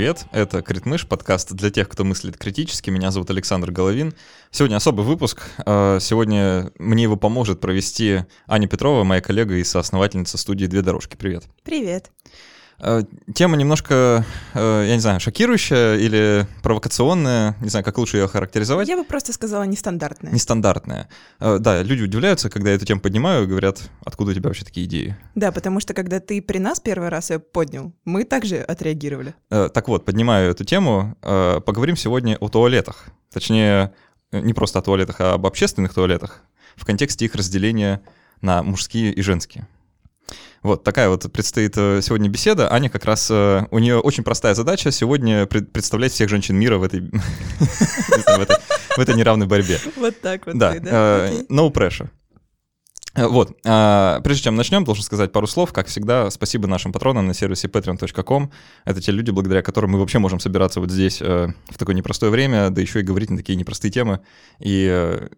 Привет, это Критмыш, подкаст для тех, кто мыслит критически. Меня зовут Александр Головин. Сегодня особый выпуск. А, сегодня мне его поможет провести Аня Петрова, моя коллега и соосновательница студии «Две дорожки». Привет. Привет. Э, тема немножко, э, я не знаю, шокирующая или провокационная, не знаю, как лучше ее характеризовать. Я бы просто сказала нестандартная. Нестандартная. Э, да, люди удивляются, когда я эту тему поднимаю, говорят, откуда у тебя вообще такие идеи. Да, потому что когда ты при нас первый раз ее поднял, мы также отреагировали. Так вот, поднимаю эту тему, поговорим сегодня о туалетах. Точнее, не просто о туалетах, а об общественных туалетах в контексте их разделения на мужские и женские. Вот такая вот предстоит э, сегодня беседа. Аня как раз, э, у нее очень простая задача сегодня представлять всех женщин мира в этой, в этой неравной борьбе. Вот так вот. Да, э, no pressure. Э, вот, а, прежде чем начнем, должен сказать пару слов. Как всегда, спасибо нашим патронам на сервисе patreon.com. Это те люди, благодаря которым мы вообще можем собираться вот здесь э, в такое непростое время, да еще и говорить на такие непростые темы. И э,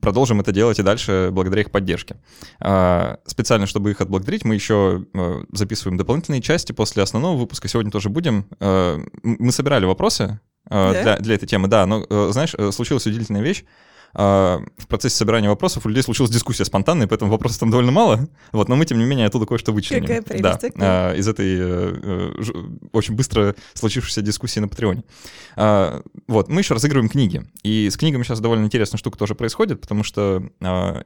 продолжим это делать и дальше благодаря их поддержке. А, специально, чтобы их отблагодарить, мы еще записываем дополнительные части после основного выпуска. Сегодня тоже будем. Мы собирали вопросы для, для этой темы, да, но, знаешь, случилась удивительная вещь. А, в процессе собирания вопросов у людей случилась дискуссия спонтанная, поэтому вопросов там довольно мало. Вот, но мы, тем не менее, оттуда кое-что вычленим. Какая прелесть, да, а, из этой э, э, очень быстро случившейся дискуссии на Патреоне. А, вот, мы еще разыгрываем книги. И с книгами сейчас довольно интересная штука тоже происходит, потому что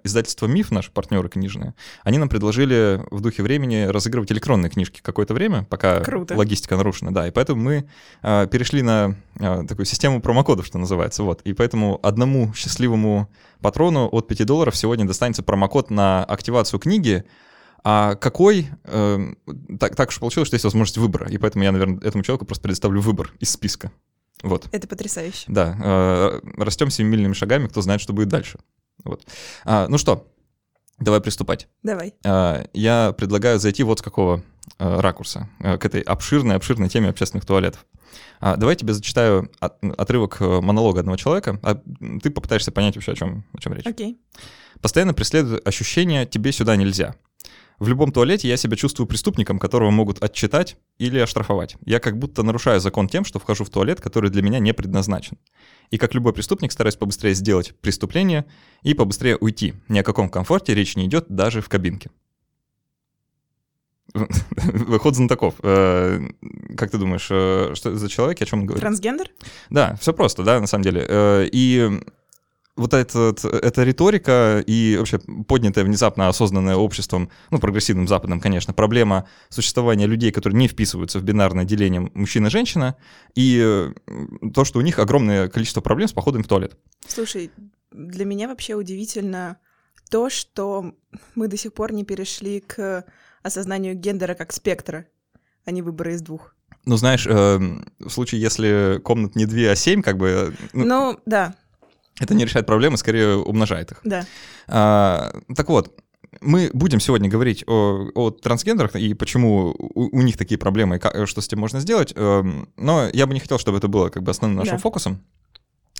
издательство «Миф», наши партнеры книжные, они нам предложили в духе времени разыгрывать электронные книжки какое-то время, пока Круто. логистика нарушена. Да, и поэтому мы перешли на такую систему промокодов, что называется. Вот, и поэтому одному счастливому счастливому патрону от 5 долларов сегодня достанется промокод на активацию книги, а какой, э, так, так уж получилось, что есть возможность выбора, и поэтому я, наверное, этому человеку просто предоставлю выбор из списка. Вот. Это потрясающе. Да, э, растем семимильными шагами, кто знает, что будет дальше. Вот. А, ну что, давай приступать. Давай. А, я предлагаю зайти вот с какого а, ракурса а, к этой обширной-обширной теме общественных туалетов. А, давай я тебе зачитаю от, отрывок э, монолога одного человека, а ты попытаешься понять вообще, о чем, о чем речь. Окей. Постоянно преследует ощущение «тебе сюда нельзя». В любом туалете я себя чувствую преступником, которого могут отчитать или оштрафовать. Я как будто нарушаю закон тем, что вхожу в туалет, который для меня не предназначен. И как любой преступник стараюсь побыстрее сделать преступление и побыстрее уйти. Ни о каком комфорте речь не идет даже в кабинке. Выход знатоков. Э, как ты думаешь, э, что это за человек, о чем он говорит? Трансгендер? Да, все просто, да, на самом деле. Э, и вот этот, эта риторика и вообще поднятая внезапно осознанная обществом, ну, прогрессивным западным, конечно, проблема существования людей, которые не вписываются в бинарное деление мужчина-женщина, и то, что у них огромное количество проблем с походом в туалет. Слушай, для меня вообще удивительно то, что мы до сих пор не перешли к осознанию гендера как спектра, а не выбора из двух. Ну, знаешь, э, в случае, если комнат не две, а семь, как бы... Э, ну, ну да. Это не решает проблемы, скорее умножает их. Да. А, так вот, мы будем сегодня говорить о, о трансгендерах и почему у, у них такие проблемы, и как, что с этим можно сделать. Эм, но я бы не хотел, чтобы это было как бы основным нашим да. фокусом.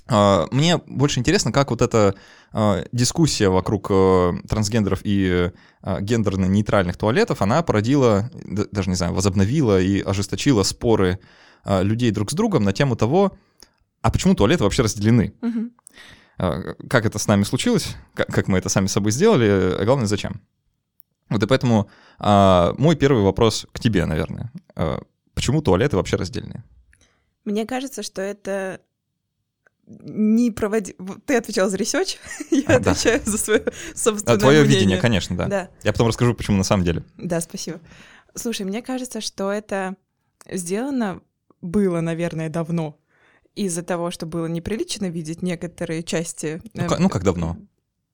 А, мне больше интересно, как вот эта а, дискуссия вокруг э, трансгендеров и а, гендерно-нейтральных туалетов, она породила, даже не знаю, возобновила и ожесточила споры людей друг с другом на тему того, а почему туалеты вообще разделены? Угу. Как это с нами случилось, как мы это сами собой сделали, а главное, зачем? Вот и поэтому мой первый вопрос к тебе, наверное. Почему туалеты вообще разделены? Мне кажется, что это не проводи... Ты отвечал за research, я а, отвечаю да. за свое собственное а, Твое мнение. видение, конечно, да. да. Я потом расскажу, почему на самом деле. Да, спасибо. Слушай, мне кажется, что это сделано было, наверное, давно. Из-за того, что было неприлично видеть некоторые части... Ну, э, как, ну как давно?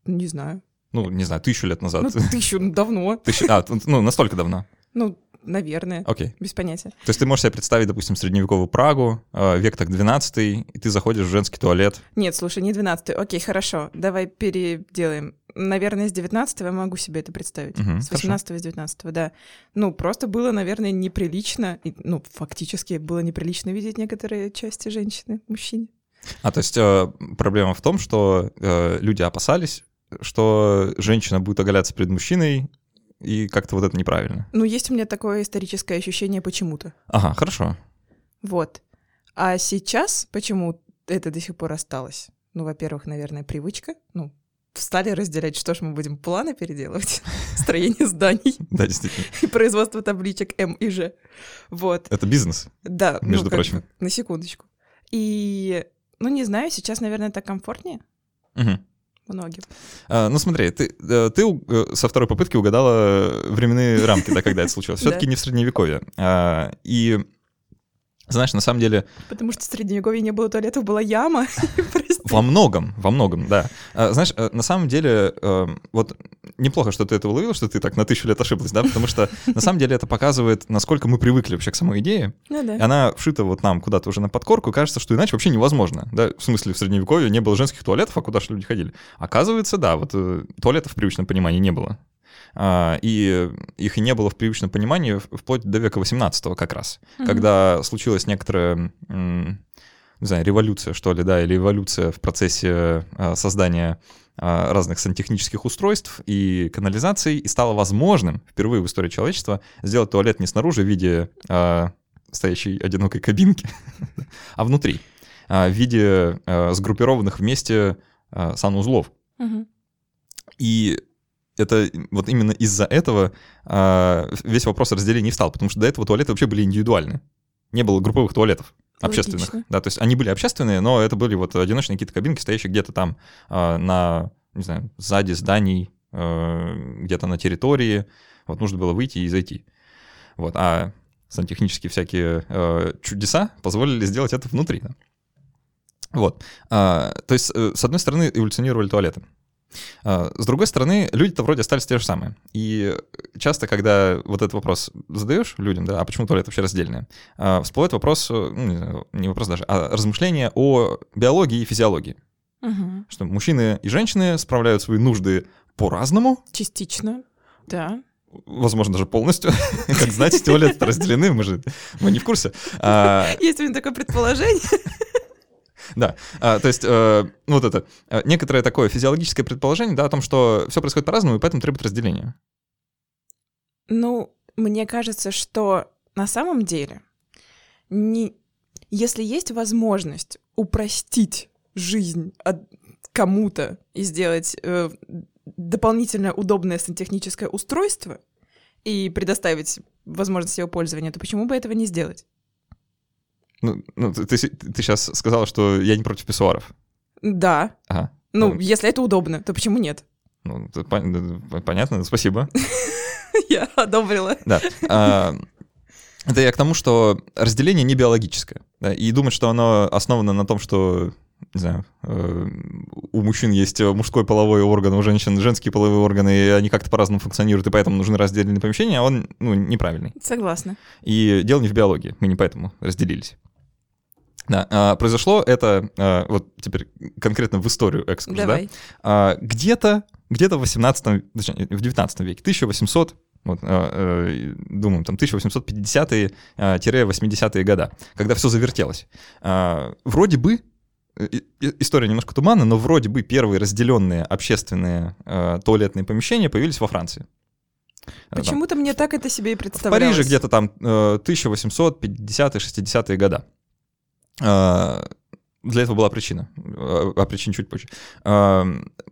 Не знаю. Ну, не знаю, тысячу лет назад. Ну, тысячу, ну, давно. Тысячу, а, ну, настолько давно. Ну, Наверное. Окей. Без понятия. То есть ты можешь себе представить, допустим, средневековую Прагу, э, век так 12 и ты заходишь в женский туалет. Нет, слушай, не 12 Окей, хорошо. Давай переделаем. Наверное, с 19 я могу себе это представить. Угу, с 18 с 19 да. Ну, просто было, наверное, неприлично, и, ну, фактически было неприлично видеть некоторые части женщины, мужчине. А, то есть э, проблема в том, что э, люди опасались, что женщина будет оголяться перед мужчиной, и как-то вот это неправильно. Ну, есть у меня такое историческое ощущение почему-то. Ага, хорошо. Вот. А сейчас почему это до сих пор осталось? Ну, во-первых, наверное, привычка. Ну, стали разделять, что ж мы будем планы переделывать, строение зданий Да, действительно. и производство табличек М и Ж. Вот. Это бизнес. Да, ну, Между как прочим. на секундочку. И, ну, не знаю, сейчас, наверное, так комфортнее Мгм. многим. А, ну смотри, ты, э, ты э, со второй попытки угадала временные рамки, да, когда это случилось. Все-таки не в средневековье. А, И знаешь, на самом деле Потому что в Средневековье не было туалетов, была яма. Во многом, во многом, да. А, Знаешь, э, на самом деле, э, вот неплохо, что ты это уловила, что ты так на тысячу лет ошиблась, да, потому что на самом деле это показывает, насколько мы привыкли вообще к самой идее. Ну И она вшита вот нам куда-то уже на подкорку, кажется, что иначе вообще невозможно. Да? В смысле, в Средневековье не было женских туалетов, а куда же люди ходили? Оказывается, да, вот э, туалетов в привычном понимании не было. А, и их и не было в привычном понимании вплоть до века 18 как раз, Мгм. когда случилась некоторая, не знаю, революция, что ли, да, или эволюция в процессе а, создания а, разных сантехнических устройств и канализаций, и стало возможным впервые в истории человечества сделать туалет не снаружи в виде а, стоящей одинокой кабинки, а внутри, а, в виде а, сгруппированных вместе санузлов. Мгм. И это вот именно из-за этого а, весь вопрос разделения и встал, потому что до этого туалеты вообще были индивидуальны. Не было групповых туалетов общественных. Логично. Да, то есть они были общественные, но это были вот одиночные какие-то кабинки, стоящие где-то там а, на, не знаю, сзади зданий, э, где-то на территории. Вот нужно было выйти и зайти. Вот, а сантехнические всякие э, чудеса позволили сделать это внутри. да. Вот. А, то есть, э, с одной стороны, эволюционировали туалеты. А, С другой стороны, люди-то вроде остались те же самые. И часто, когда вот этот вопрос задаешь людям, да, а почему туалет вообще раздельный, а, всплывает вопрос, э, ну, не, вопрос даже, а размышления о биологии и физиологии. Мгм. Что мужчины и женщины справляют свои нужды по-разному, Частично, да. возможно, даже полностью. Как знаете, туалеты разделены, мы же мы не в курсе. А, Есть у меня такое предположение. Да, а, то есть э, ну, вот это э, некоторое такое физиологическое предположение, да, о том, что все происходит по-разному, и поэтому требует разделения. Ну, мне кажется, что на самом деле, не... если есть возможность упростить жизнь кому-то и сделать э, дополнительно удобное сантехническое устройство и предоставить возможность его пользования, то почему бы этого не сделать? Ну, ну, ты, сейчас сказала, что я не против писсуаров. Да. Ага. Ну, Ну. если это удобно, то почему нет? Ну, это пон- понятно, спасибо. Я одобрила. Да. А, Это я к тому, что разделение не биологическое. да, И думать, что оно основано на том, что, не знаю, э, у мужчин есть мужской половой орган, у женщин женские половые органы, и они как-то по-разному функционируют, и поэтому нужны разделенные помещения, он ну, неправильный. Согласна. И дело не в биологии, мы не поэтому разделились. Да, а, произошло это, а, вот теперь конкретно в историю экскурс, да? Давай. А, где-то, где-то в 18, точнее, в 19 веке, 1800, вот, а, э, думаем, там 1850-80-е года, когда все завертелось. Вроде бы, э, история немножко туманна, но вроде бы первые разделенные общественные э, туалетные помещения появились во Франции. Э, Почему-то мне так это себе и в представлялось. Париже где-то там э, 1850-60-е года. Э, Для этого была причина. Э, О причине чуть позже. Э,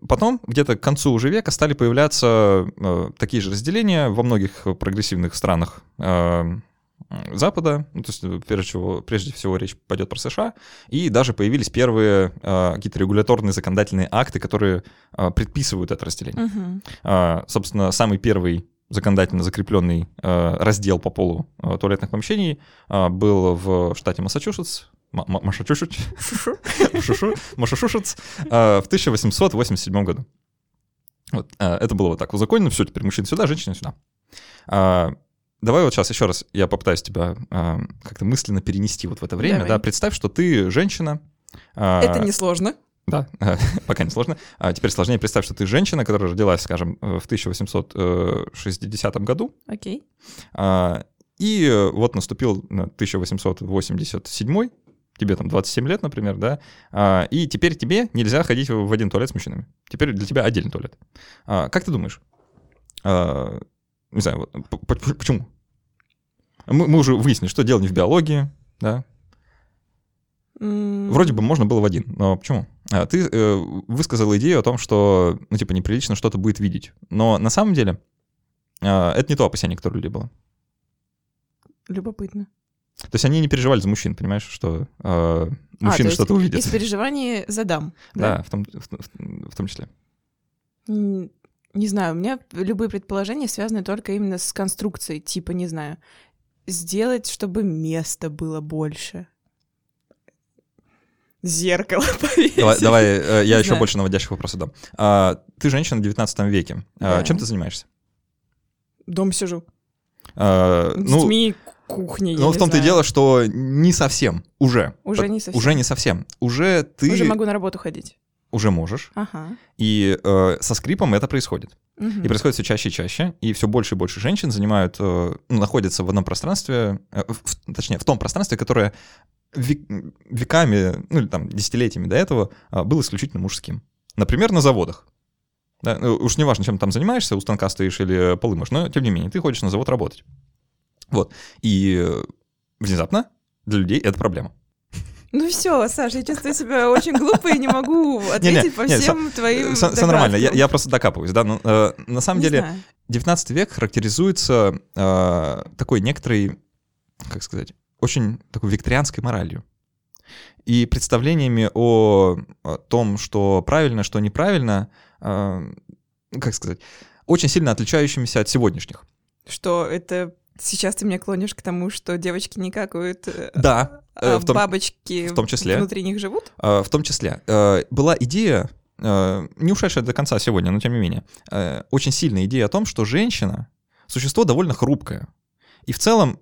Потом, где-то к концу уже века, стали появляться э, такие же разделения во многих прогрессивных странах э, Запада, ну, то есть э, прежде всего, прежде всего речь пойдет про США, и даже появились первые э, какие-то регуляторные законодательные акты, которые э, предписывают это разделение. Мгм. А, собственно, самый первый законодательно закрепленный э, раздел по полу э, туалетных помещений а, был в штате Массачусетс, Ма- Ма- Массачусетс, Шушу- Массачусетс, а, в 1887 году. Вот, а, это было вот так узаконено, все, теперь мужчина сюда, женщина сюда. А, Давай вот сейчас еще раз я попытаюсь тебя а, как-то мысленно перенести вот в это время. Давай. Да, представь, что ты женщина. а, Это несложно. да, пока не сложно. А теперь сложнее представь, что ты женщина, которая родилась, скажем, в 1860 году, Окей. а, и э, вот наступил э, 1887, тебе там 27 лет, например, да, а, и теперь тебе нельзя ходить в один туалет с мужчинами. Теперь для тебя отдельный туалет. А, Как ты думаешь? А, Не знаю, вот, почему? Мы мы уже выяснили, что дело не в биологии, да, Вроде бы можно было в один, но почему? А, Ты э, высказал идею о том, что, ну, типа, неприлично что-то будет видеть. Но на самом деле это не то опасение, которое у людей было. Любопытно. То есть они не переживали за мужчин, понимаешь, что э, мужчина А, что-то увидит. Из переживаний задам. Да, в том, в, в- том числе. Не знаю, у меня любые предположения связаны только именно с конструкцией, типа, не знаю, сделать, чтобы места было больше. Зеркало повесить. Давай, давай, э, я Не еще знаю. больше наводящих вопросов дам. А, ты женщина в 19 веке. А, Да. Чем ты занимаешься? Дома сижу. А, С ну, детьми, кухней, я ну, не в том-то и дело, что не совсем. Уже. Уже не совсем. Уже не совсем. Уже ты Уже могу на работу ходить. уже можешь. Ага. И э, со скрипом это происходит. Мгм. И происходит все чаще и чаще, и все больше и больше женщин занимают, э, ну, находятся в одном пространстве, э, в- точнее, в том пространстве, которое век- веками, ну или там десятилетиями до этого а, было исключительно мужским. Например, на заводах. Да, ну, уж не важно, чем ты там занимаешься, у станка стоишь или полы мышь, но тем не менее, ты ходишь на завод работать. Вот. И э, внезапно для людей это проблема. Ну все, Саша, я чувствую себя очень глупо и не могу ответить по не, со- всем твоим Все нормально, я, я просто докапываюсь, да. но, э, на самом Не деле, знаю. 19 век характеризуется э, такой некоторой, как сказать, очень такой викторианской моралью. И представлениями о, о том, что правильно, что неправильно, э, ну, как сказать, очень сильно отличающимися от сегодняшних. Что это сейчас ты меня клонишь к тому, что девочки не какают, э, Да, э, а в том, бабочки в том числе. внутри них живут? э, в том числе. Была идея, не ушедшая до конца сегодня, но тем не менее, очень сильная идея о том, что женщина — существо довольно хрупкое. И в целом,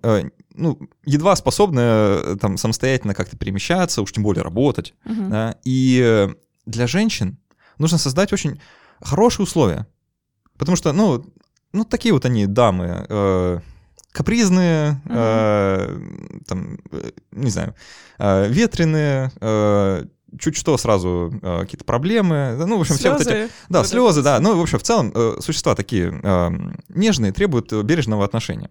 ну, едва способная там самостоятельно как-то перемещаться, уж тем более работать. Мгм. да. И для женщин нужно создать очень хорошие условия. Потому что, ну, ну такие вот они дамы, капризные, э, там, э, не знаю, э, ветреные, э, чуть что сразу э, какие-то проблемы, ну, в общем, все вот эти... Да, Вот слезы, да. Ну, в общем, в целом, э, существа такие э, нежные, требуют бережного отношения.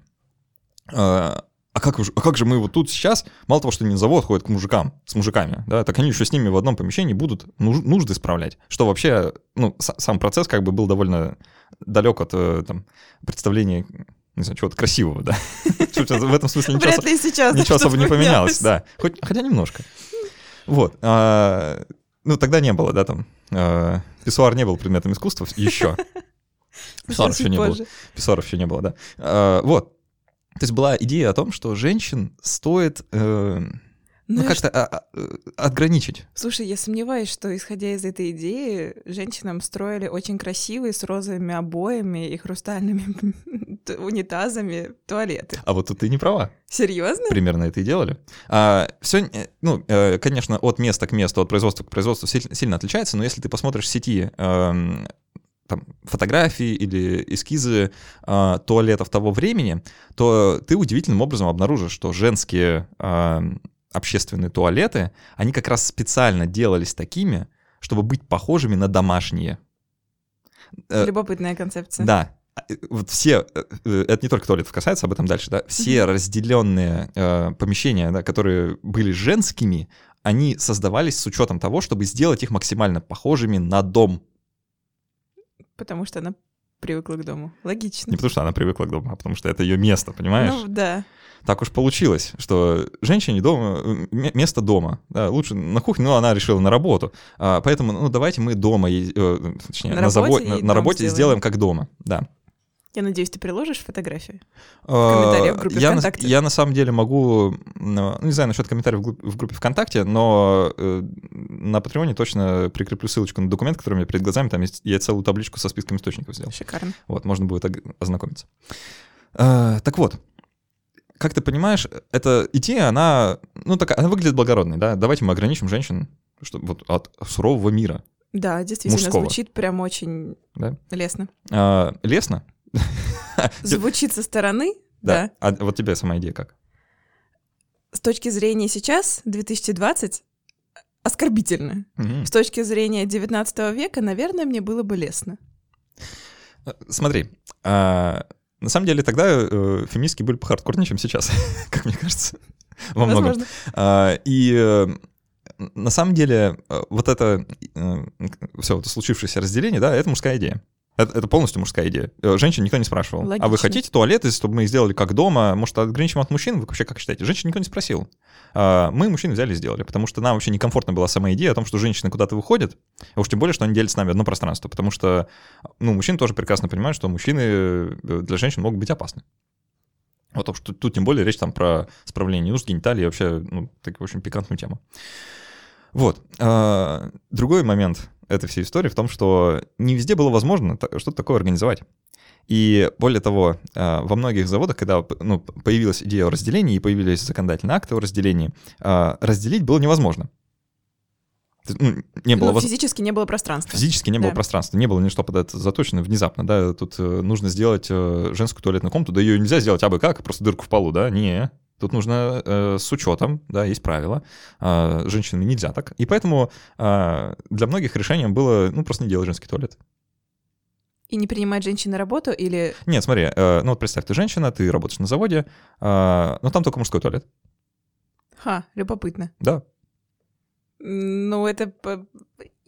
Э, а как, а как же мы вот тут сейчас, мало того, что на завод ходят к мужикам, с мужиками, да, так они еще с ними в одном помещении будут нуж- нужды справлять. Что вообще, ну, сам процесс как бы был довольно далек от э, там, представления, не знаю, чего-то красивого, да. В этом смысле ничего Вряд ли и сейчас Ничего что-то особо не поменялось, да. Хоть, хотя немножко. Вот. а, ну, тогда не было, да, там. а, писсуар не был предметом искусства еще. Писсуаров еще не было. Писсуаров еще не было, да. А, вот. То есть была идея о том, что женщин стоит э, ну, Ну, как-то а, а, э, отграничить. Слушай, я сомневаюсь, что, исходя из этой идеи, женщинам строили очень красивые с розовыми обоями и хрустальными унитазами туалеты. А вот тут ты не права. Серьезно? Примерно это и делали. все, ну, э, конечно, от места к месту, от производства к производству силь- сильно отличается, но если ты посмотришь в сети эм, там, фотографии или эскизы э, туалетов того времени, то ты удивительным образом обнаружишь, что женские эм, общественные туалеты, они как раз специально делались такими, чтобы быть похожими на домашние. Э, Любопытная концепция. да. Э, Вот все, э, это не только туалетов касается, об этом дальше, да, все разделенные э, помещения, да, которые были женскими, они создавались с учетом того, чтобы сделать их максимально похожими на дом. Потому что она привыкла к дому. Логично. Не потому что она привыкла к дому, а потому что это ее место, понимаешь? Ну, да. Так уж получилось, что женщине дома, э, место дома. Да, лучше на кухне, но она решила на работу. А, поэтому, ну, давайте мы дома, э, точнее, На на, заво- работе на, на работе сделаем. сделаем как дома, да. Я надеюсь, ты приложишь фотографию? комментариях в группе я на, я на самом деле могу, ну, не знаю насчет комментариев в, в группе ВКонтакте, но э, на Патреоне точно прикреплю ссылочку на документ, который у меня перед глазами, там есть, я целую табличку со списком источников сделал. Шикарно. Вот, можно будет ознакомиться. Э, так вот, как ты понимаешь, эта идея, она, ну, такая, она выглядит благородной, да, давайте мы ограничим женщин что, вот, от сурового мира. Да, действительно, Мужского. звучит прям очень Да? лестно. Э, лестно? Звучит со стороны, да. А вот тебе сама идея как? С точки зрения сейчас, 2020, оскорбительно. Мгм. С точки зрения 19 века, наверное, мне было бы лестно. Смотри, а, на самом деле тогда э, феминистки были похардкорнее, чем сейчас, как мне кажется, во многом. Возможно. А, И э, на самом деле, э, вот это все это случившееся разделение, да, это мужская идея. Это, это полностью мужская идея. Э, женщин никто не спрашивал. Логично. А вы хотите туалеты, чтобы мы сделали как дома? Может, ограничим от мужчин? Вы вообще как считаете? Женщин никто не спросил. А, мы, мужчин, взяли и сделали, потому что нам вообще некомфортно была сама идея о том, что женщины куда-то выходят, а уж тем более, что они делят с нами одно пространство, потому что, ну, мужчины тоже прекрасно понимают, что мужчины э, для женщин могут быть опасны. Вот, что тут тем более речь там про справление нужд, гениталии, вообще, ну, так, в общем, пикантную тему. Вот. А, другой момент этой всей истории в том, что не везде было возможно что-то такое организовать. И более того, а, во многих заводах, когда ну, появилась идея о разделении и появились законодательные акты о разделении, а, разделить было невозможно. Ну, не было воз... физически не было пространства. Физически не да. было пространства, не было ничто под это заточено внезапно, да, тут э, нужно сделать э, женскую туалетную комнату, да ее нельзя сделать абы как, просто дырку в полу, да, не, Тут нужно э, с учетом, да, есть правила. Э, женщинами нельзя так. И поэтому э, для многих решением было, ну, просто не делать женский туалет. И не принимать женщин на работу или... Нет, смотри, э, ну вот представь, ты женщина, ты работаешь на заводе, э, но там только мужской туалет. Ха, любопытно. Да. Ну, это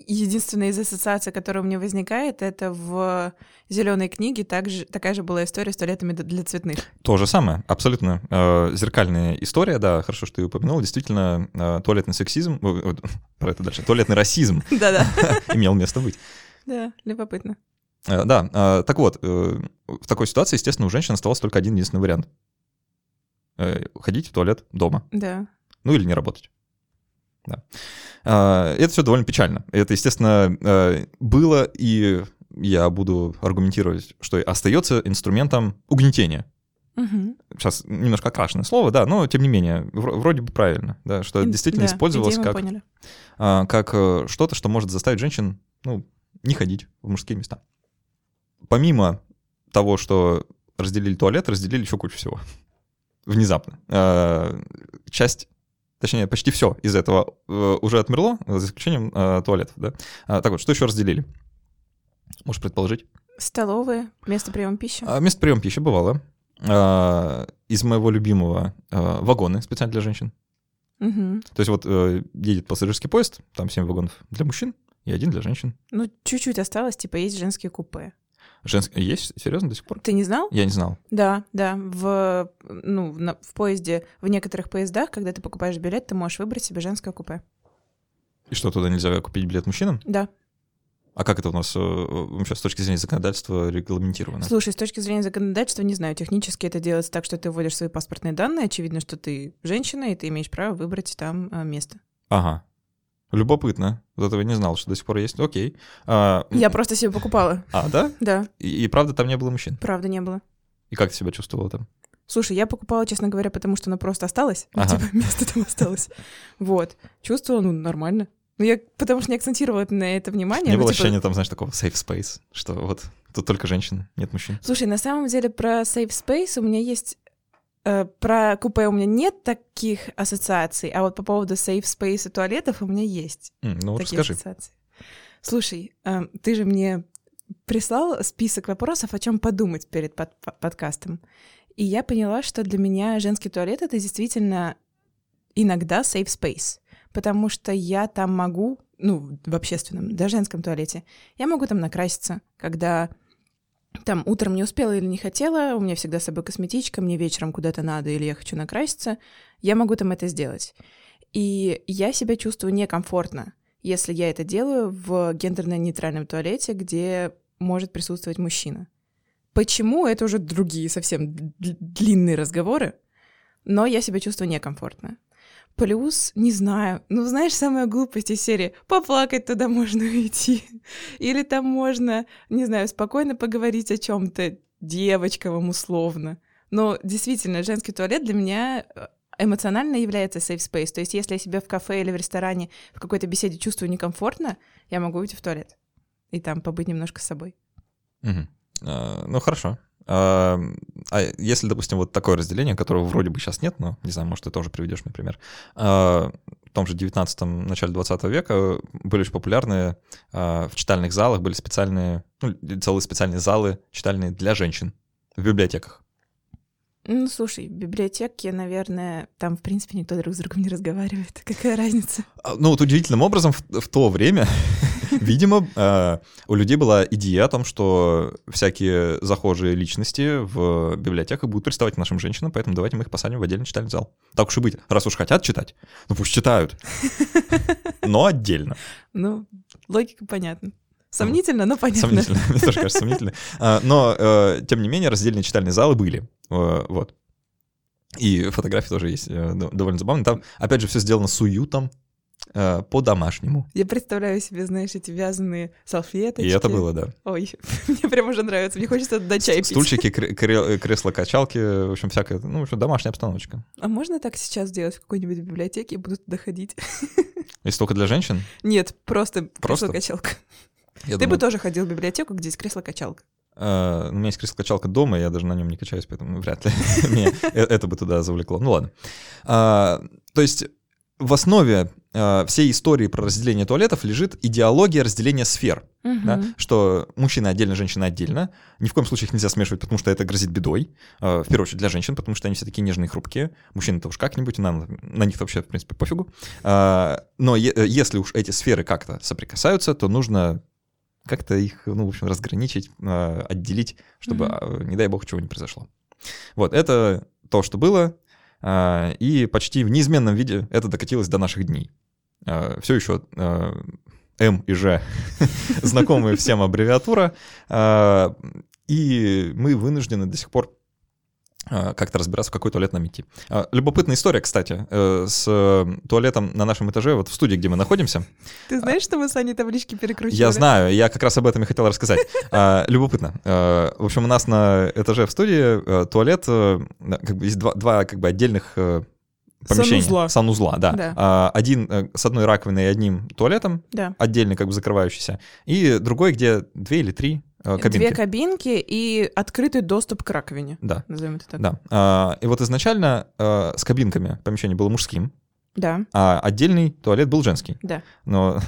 единственная из ассоциаций, которая у меня возникает, это в зеленой книге также, такая же была история с туалетами для цветных. То же самое, абсолютно. Э, зеркальная история, да, хорошо, что ты упомянул. Действительно, э, туалетный сексизм, э, про это дальше, туалетный расизм имел место быть. Да, любопытно. Да, так вот, в такой ситуации, естественно, у женщин оставался только один единственный вариант. Ходить в туалет дома. Да. Ну или не работать. Да. А, это все довольно печально. Это, естественно, э, было, и я буду аргументировать, что остается инструментом угнетения. Угу. Сейчас немножко окрашенное слово, да, но тем не менее, вроде бы правильно, да, что это действительно да, использовалось как, а, как э, что-то, что может заставить женщин ну, не ходить в мужские места. Помимо того, что разделили туалет, разделили еще кучу всего. Внезапно. А, часть точнее, почти все из этого э, уже отмерло, за исключением э, туалетов, да. А, так вот, что еще разделили? Можешь предположить? Столовые, место приема пищи. А, место приема пищи бывало. А, из моего любимого а, вагоны специально для женщин. Угу. То есть вот э, едет пассажирский поезд, там 7 вагонов для мужчин и один для женщин. Ну, чуть-чуть осталось, типа есть женские купе. Женский есть? Серьезно, до сих пор? Ты не знал? Я не знал. Да, да. В, ну, на, в поезде, в некоторых поездах, когда ты покупаешь билет, ты можешь выбрать себе женское купе. И что, туда нельзя купить билет мужчинам? Да. А как это у нас вообще с точки зрения законодательства регламентировано? Слушай, с точки зрения законодательства, не знаю, технически это делается так, что ты вводишь свои паспортные данные, очевидно, что ты женщина, и ты имеешь право выбрать там а, место. Ага. Любопытно. Вот этого не знал, что до сих пор есть. Окей. А, Я просто себе покупала. А, да? Да. И, и правда там не было мужчин? Правда не было. И как ты себя чувствовала там? Слушай, я покупала, честно говоря, потому что она просто осталась. Ну, ага. типа, место там осталось. Вот. Чувствовала, ну, нормально. Ну, я потому что не акцентировала на это внимание. Не ну, было типа... ощущения там, знаешь, такого safe space, что вот тут только женщины, нет мужчин. Слушай, на самом деле про safe space у меня есть про купе у меня нет таких ассоциаций, а вот по поводу safe space и туалетов у меня есть mm, ну, такие расскажи. ассоциации. Слушай, э, ты же мне прислал список вопросов, о чем подумать перед под подкастом. И я поняла, что для меня женский туалет это действительно иногда safe space, потому что я там могу, ну, в общественном, да, женском туалете, я могу там накраситься, когда там утром не успела или не хотела, у меня всегда с собой косметичка, мне вечером куда-то надо или я хочу накраситься, я могу там это сделать. И я себя чувствую некомфортно, если я это делаю в гендерно-нейтральном туалете, где может присутствовать мужчина. Почему? Это уже другие совсем длинные разговоры, но я себя чувствую некомфортно. Плюс, не знаю, ну, знаешь, самая глупость из серии «поплакать туда можно уйти». Или там можно, не знаю, спокойно поговорить о чем то девочковом условно. Но действительно, женский туалет для меня э, эмоционально является safe space. То есть если я себя в кафе или в ресторане в какой-то беседе чувствую некомфортно, я могу уйти в туалет и там побыть немножко с собой. Угу. А, ну, хорошо. А, если, допустим, вот такое разделение, которого вроде бы сейчас нет, но, не знаю, может, ты тоже приведешь, например, а, в том же 19-м, начале 20 века были очень популярные а, в читальных залах, были специальные, ну, целые специальные залы читальные для женщин в библиотеках. Ну, слушай, в библиотеке, наверное, там, в принципе, никто друг с другом не разговаривает. Какая разница? А, Ну, вот удивительным образом в, в то время, видимо, э, у людей была идея о том, что всякие захожие личности в библиотеках будут приставать к нашим женщинам, поэтому давайте мы их посадим в отдельный читальный зал. Так уж и быть. Раз уж хотят читать, ну пусть читают. Но отдельно. Ну, логика понятна. Сомнительно, но понятно. Сомнительно, мне тоже кажется сомнительно. А, Но, э, тем не менее, раздельные читальные залы были. Э, Вот. И фотографии тоже есть э, довольно забавные. Там, опять же, все сделано с уютом, по-домашнему. Я представляю себе, знаешь, эти вязаные салфеточки. И это было, да. Ой, мне прям уже нравится. Мне хочется туда чай пить. Стульчики, кре- кре- кресла-качалки, в общем, всякая, ну, в общем, домашняя обстановочка. А можно так сейчас сделать в какой-нибудь библиотеке и буду туда ходить? Если только для женщин, Нет, просто Просто? кресло-качалка. Я Ты думаю, бы тоже ходил в библиотеку, где есть кресло-качалка. э, у меня есть кресло-качалка дома, я даже на нем не качаюсь, поэтому вряд ли меня э- это бы туда завлекло. Ну ладно. А, То есть в основе э, всей истории про разделение туалетов лежит идеология разделения сфер. да, что мужчина отдельно, женщина отдельно. Ни в коем случае их нельзя смешивать, потому что это грозит бедой. В первую очередь для женщин, потому что они все такие нежные и хрупкие. Мужчины-то уж как-нибудь, на них вообще, в принципе, пофигу. А, Но е- если уж эти сферы как-то соприкасаются, то нужно как-то их, ну, в общем, разграничить, э, отделить, чтобы, а, не дай бог, чего не произошло. Вот, это то, что было, а, и почти в неизменном виде это докатилось до наших дней. Все еще М и Ж знакомые всем аббревиатура, а, и мы вынуждены до сих пор а, как-то разбираться, в какой туалет нам идти. А, Любопытная история, кстати, э, с э, туалетом на нашем этаже, вот в студии, где мы находимся. Ты знаешь, что мы с Аней таблички перекрутили? Я знаю, я как раз об этом и хотел рассказать. А, Любопытно. Э, В общем, у нас на этаже в студии э, туалет, э, как бы есть два, два как бы отдельных э, помещения. Санузла. Санузла, да. Да. А, Один э, с одной раковиной и одним туалетом, Да. отдельный как бы закрывающийся, и другой, где две или три э, кабинки. Две кабинки и открытый доступ к раковине. Да, Назовем это так. да. А, И вот изначально э, с кабинками помещение было мужским, Да, а отдельный туалет был женский. да. Но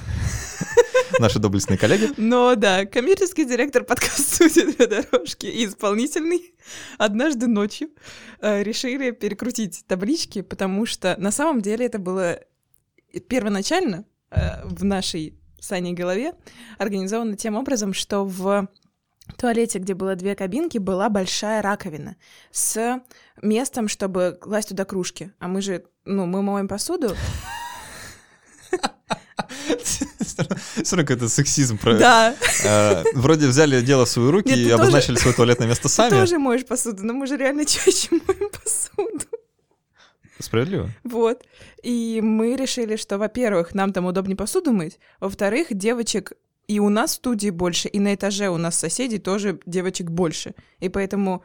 наши доблестные коллеги Но да, коммерческий директор подкаст-студии «Две дорожки» и исполнительный однажды ночью э, решили перекрутить таблички, потому что на самом деле это было первоначально э, в нашей с Аней голове организовано тем образом, что в туалете, где было две кабинки, была большая раковина с местом, чтобы класть туда кружки. А мы же, ну, мы моем посуду. Равно какой-то сексизм. про- Да, Э, Вроде взяли дело в свои руки Нет, и ты тоже- обозначили свое туалетное место ты сами. тоже моешь посуду, но мы же реально чаще моем посуду. Справедливо. Вот. И мы решили, что, во-первых, нам там удобнее посуду мыть, во-вторых, девочек и у нас в студии больше, и на этаже у нас соседей тоже девочек больше. И поэтому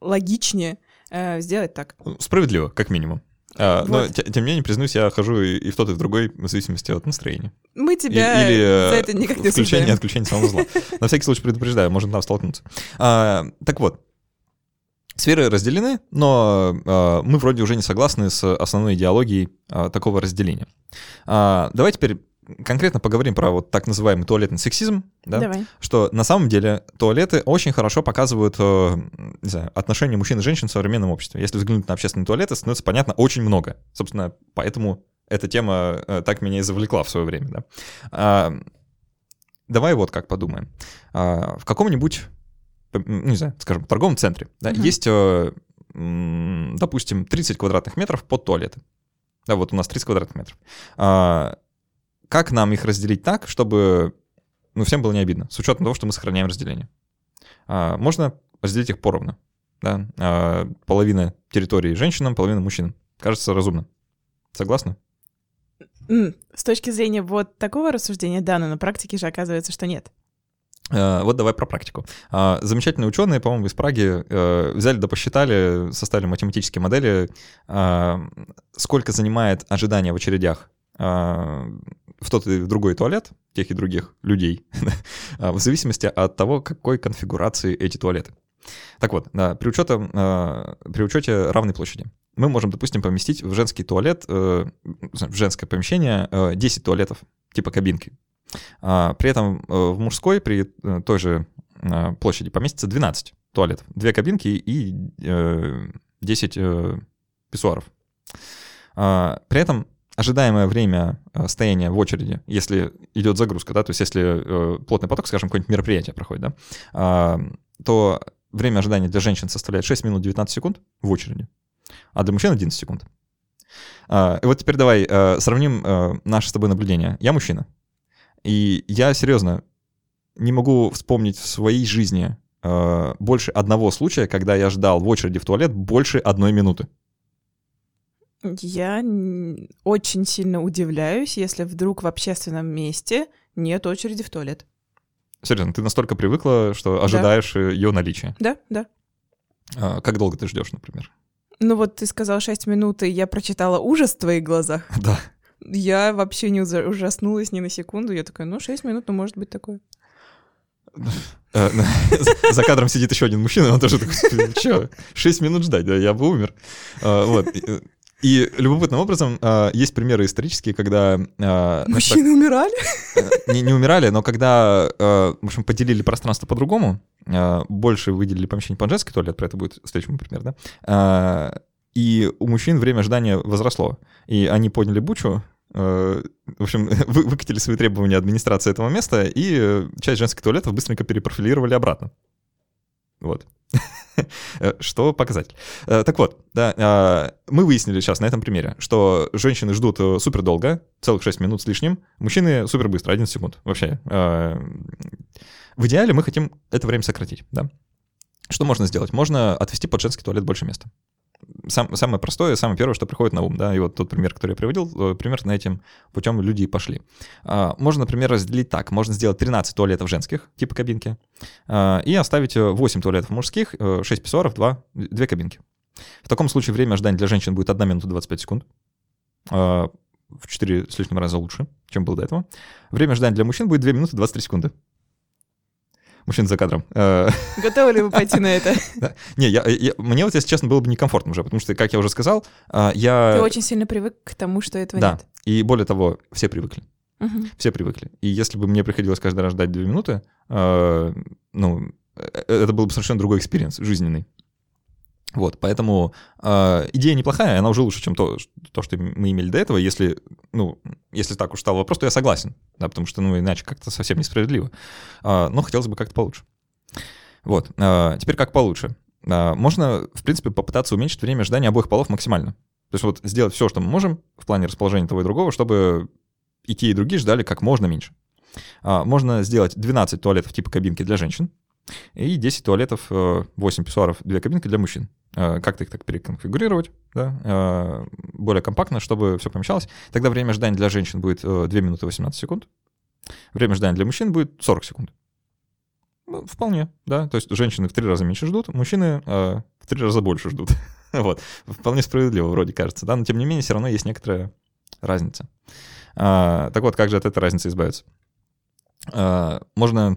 логичнее э, сделать так. Справедливо, как минимум. А, Но, Вот. те- тем не менее, признаюсь, я хожу и и в тот, и в другой, в зависимости от настроения. Мы И- тебя Или э, за это никак не включение, осуждаем. отключение санузла. На всякий случай предупреждаю, можно там столкнуться. А, Так вот, сферы разделены, но а, мы вроде уже не согласны с основной идеологией а, такого разделения. А, Давай теперь конкретно поговорим про вот так называемый туалетный сексизм, да? Давай. что на самом деле туалеты очень хорошо показывают э, не знаю, отношения мужчин и женщин в современном обществе. Если взглянуть на общественные туалеты, становится понятно очень много. Собственно, поэтому эта тема э, так меня и завлекла в свое время. Да? А, давай вот как подумаем. А, в каком-нибудь, не знаю, скажем, торговом центре да, Мгм. есть, э, допустим, 30 квадратных метров под туалеты. Да, вот у нас 30 квадратных метров. А, как нам их разделить так, чтобы ну, всем было не обидно, с учетом того, что мы сохраняем разделение. А, можно разделить их поровну. Да? А, половина территории женщинам, половина мужчинам. Кажется разумно. Согласны? М, С точки зрения вот такого рассуждения, да, но на практике же оказывается, что нет. А, Вот давай про практику. А, Замечательные ученые, по-моему, из Праги э, взяли да посчитали, составили математические модели, а, сколько занимает ожидание в очередях а, в тот и в другой туалет тех и других людей, в зависимости от того, какой конфигурации эти туалеты. Так вот, при, учете, при учете равной площади мы можем, допустим, поместить в женский туалет, э, в женское помещение э, 10 туалетов, типа кабинки. А, При этом э, в мужской при э, той же э, площади поместится 12 туалетов. Две кабинки и э, 10 э, писсуаров. А, при этом ожидаемое время стояния в очереди, если идет загрузка, да, то есть если плотный поток, скажем, какое-нибудь мероприятие проходит, да, а, то время ожидания для женщин составляет 6 минут 19 секунд в очереди, а для мужчин 11 секунд. И вот теперь давай сравним наше с тобой наблюдение. Я мужчина, и я серьезно не могу вспомнить в своей жизни больше одного случая, когда я ждал в очереди в туалет больше одной минуты. Я очень сильно удивляюсь, если вдруг в общественном месте нет очереди в туалет. Серьезно, ты настолько привыкла, что ожидаешь да. ее наличия? Да, да. А, как долго ты ждешь, например? Ну вот ты сказал 6 минут, и я прочитала ужас в твоих глазах. Да. Я вообще не ужаснулась ни на секунду. Я такая, ну 6 минут, ну может быть такое. Э, за кадром сидит еще один мужчина, он тоже такой, что, 6 минут ждать, да, я бы умер. А, вот. И любопытным образом э, есть примеры исторические, когда... Э, Мужчины умирали? Э, не, не умирали, но когда, э, в общем, поделили пространство по-другому, э, больше выделили помещение под женский туалет, про это будет следующий пример, да? Э, и у мужчин время ожидания возросло. И они подняли бучу, э, в общем, вы, выкатили свои требования администрации этого места, и часть женских туалетов быстренько перепрофилировали обратно. Вот. Э, что показать? Э, так вот, да, а, мы выяснили сейчас на этом примере, что женщины ждут э, супер долго, целых 6 минут с лишним, мужчины супер быстро, 11 секунд вообще. В идеале мы хотим это время сократить, да. Что можно сделать? Можно отвести под женский туалет больше места сам, самое простое, самое первое, что приходит на ум, да, и вот тот пример, который я приводил, э, примерно этим путем люди и пошли. А, можно, например, разделить так, можно сделать 13 туалетов женских, типа кабинки, а, и оставить 8 туалетов мужских, 6 э, писсуаров, 2, 2 кабинки. В таком случае время ожидания для женщин будет 1 минута 25 секунд, а, в 4 с лишним раза лучше, чем было до этого. Время ожидания для мужчин будет 2 минуты 23 секунды мужчин за кадром. Э, Готовы ли вы пойти на это? Не, мне вот, если честно, было бы некомфортно уже, потому что, как я уже сказал, э, я... Ты очень сильно привык к тому, что этого нет. Да, и более того, все привыкли. Все привыкли. И если бы мне приходилось каждый раз ждать две минуты, э, ну, это был бы совершенно другой experience, жизненный. Вот, поэтому э, идея неплохая, она уже лучше, чем то, то, что мы имели до этого. Если, ну, если так уж стал вопрос, то я согласен, да, потому что, ну, иначе как-то совсем несправедливо. Э, но хотелось бы как-то получше. Вот, э, теперь как получше. Э, можно, в принципе, попытаться уменьшить время ожидания обоих полов максимально. То есть вот сделать все, что мы можем в плане расположения того и другого, чтобы и те, и другие ждали как можно меньше. Э, можно сделать 12 туалетов типа кабинки для женщин, и 10 туалетов, 8 писсуаров, 2 кабинки для мужчин. Э, как-то их так переконфигурировать, да, э, более компактно, чтобы все помещалось. Тогда время ожидания для женщин будет 2 э, минуты 18 секунд. Время ожидания для мужчин будет 40 секунд. Ну, вполне, да. То есть женщины в три раза меньше ждут, мужчины э, в три раза больше ждут. вот. Вполне справедливо, вроде кажется, да. Но тем не менее, все равно есть некоторая разница. Так вот, как же от этой разницы избавиться? Можно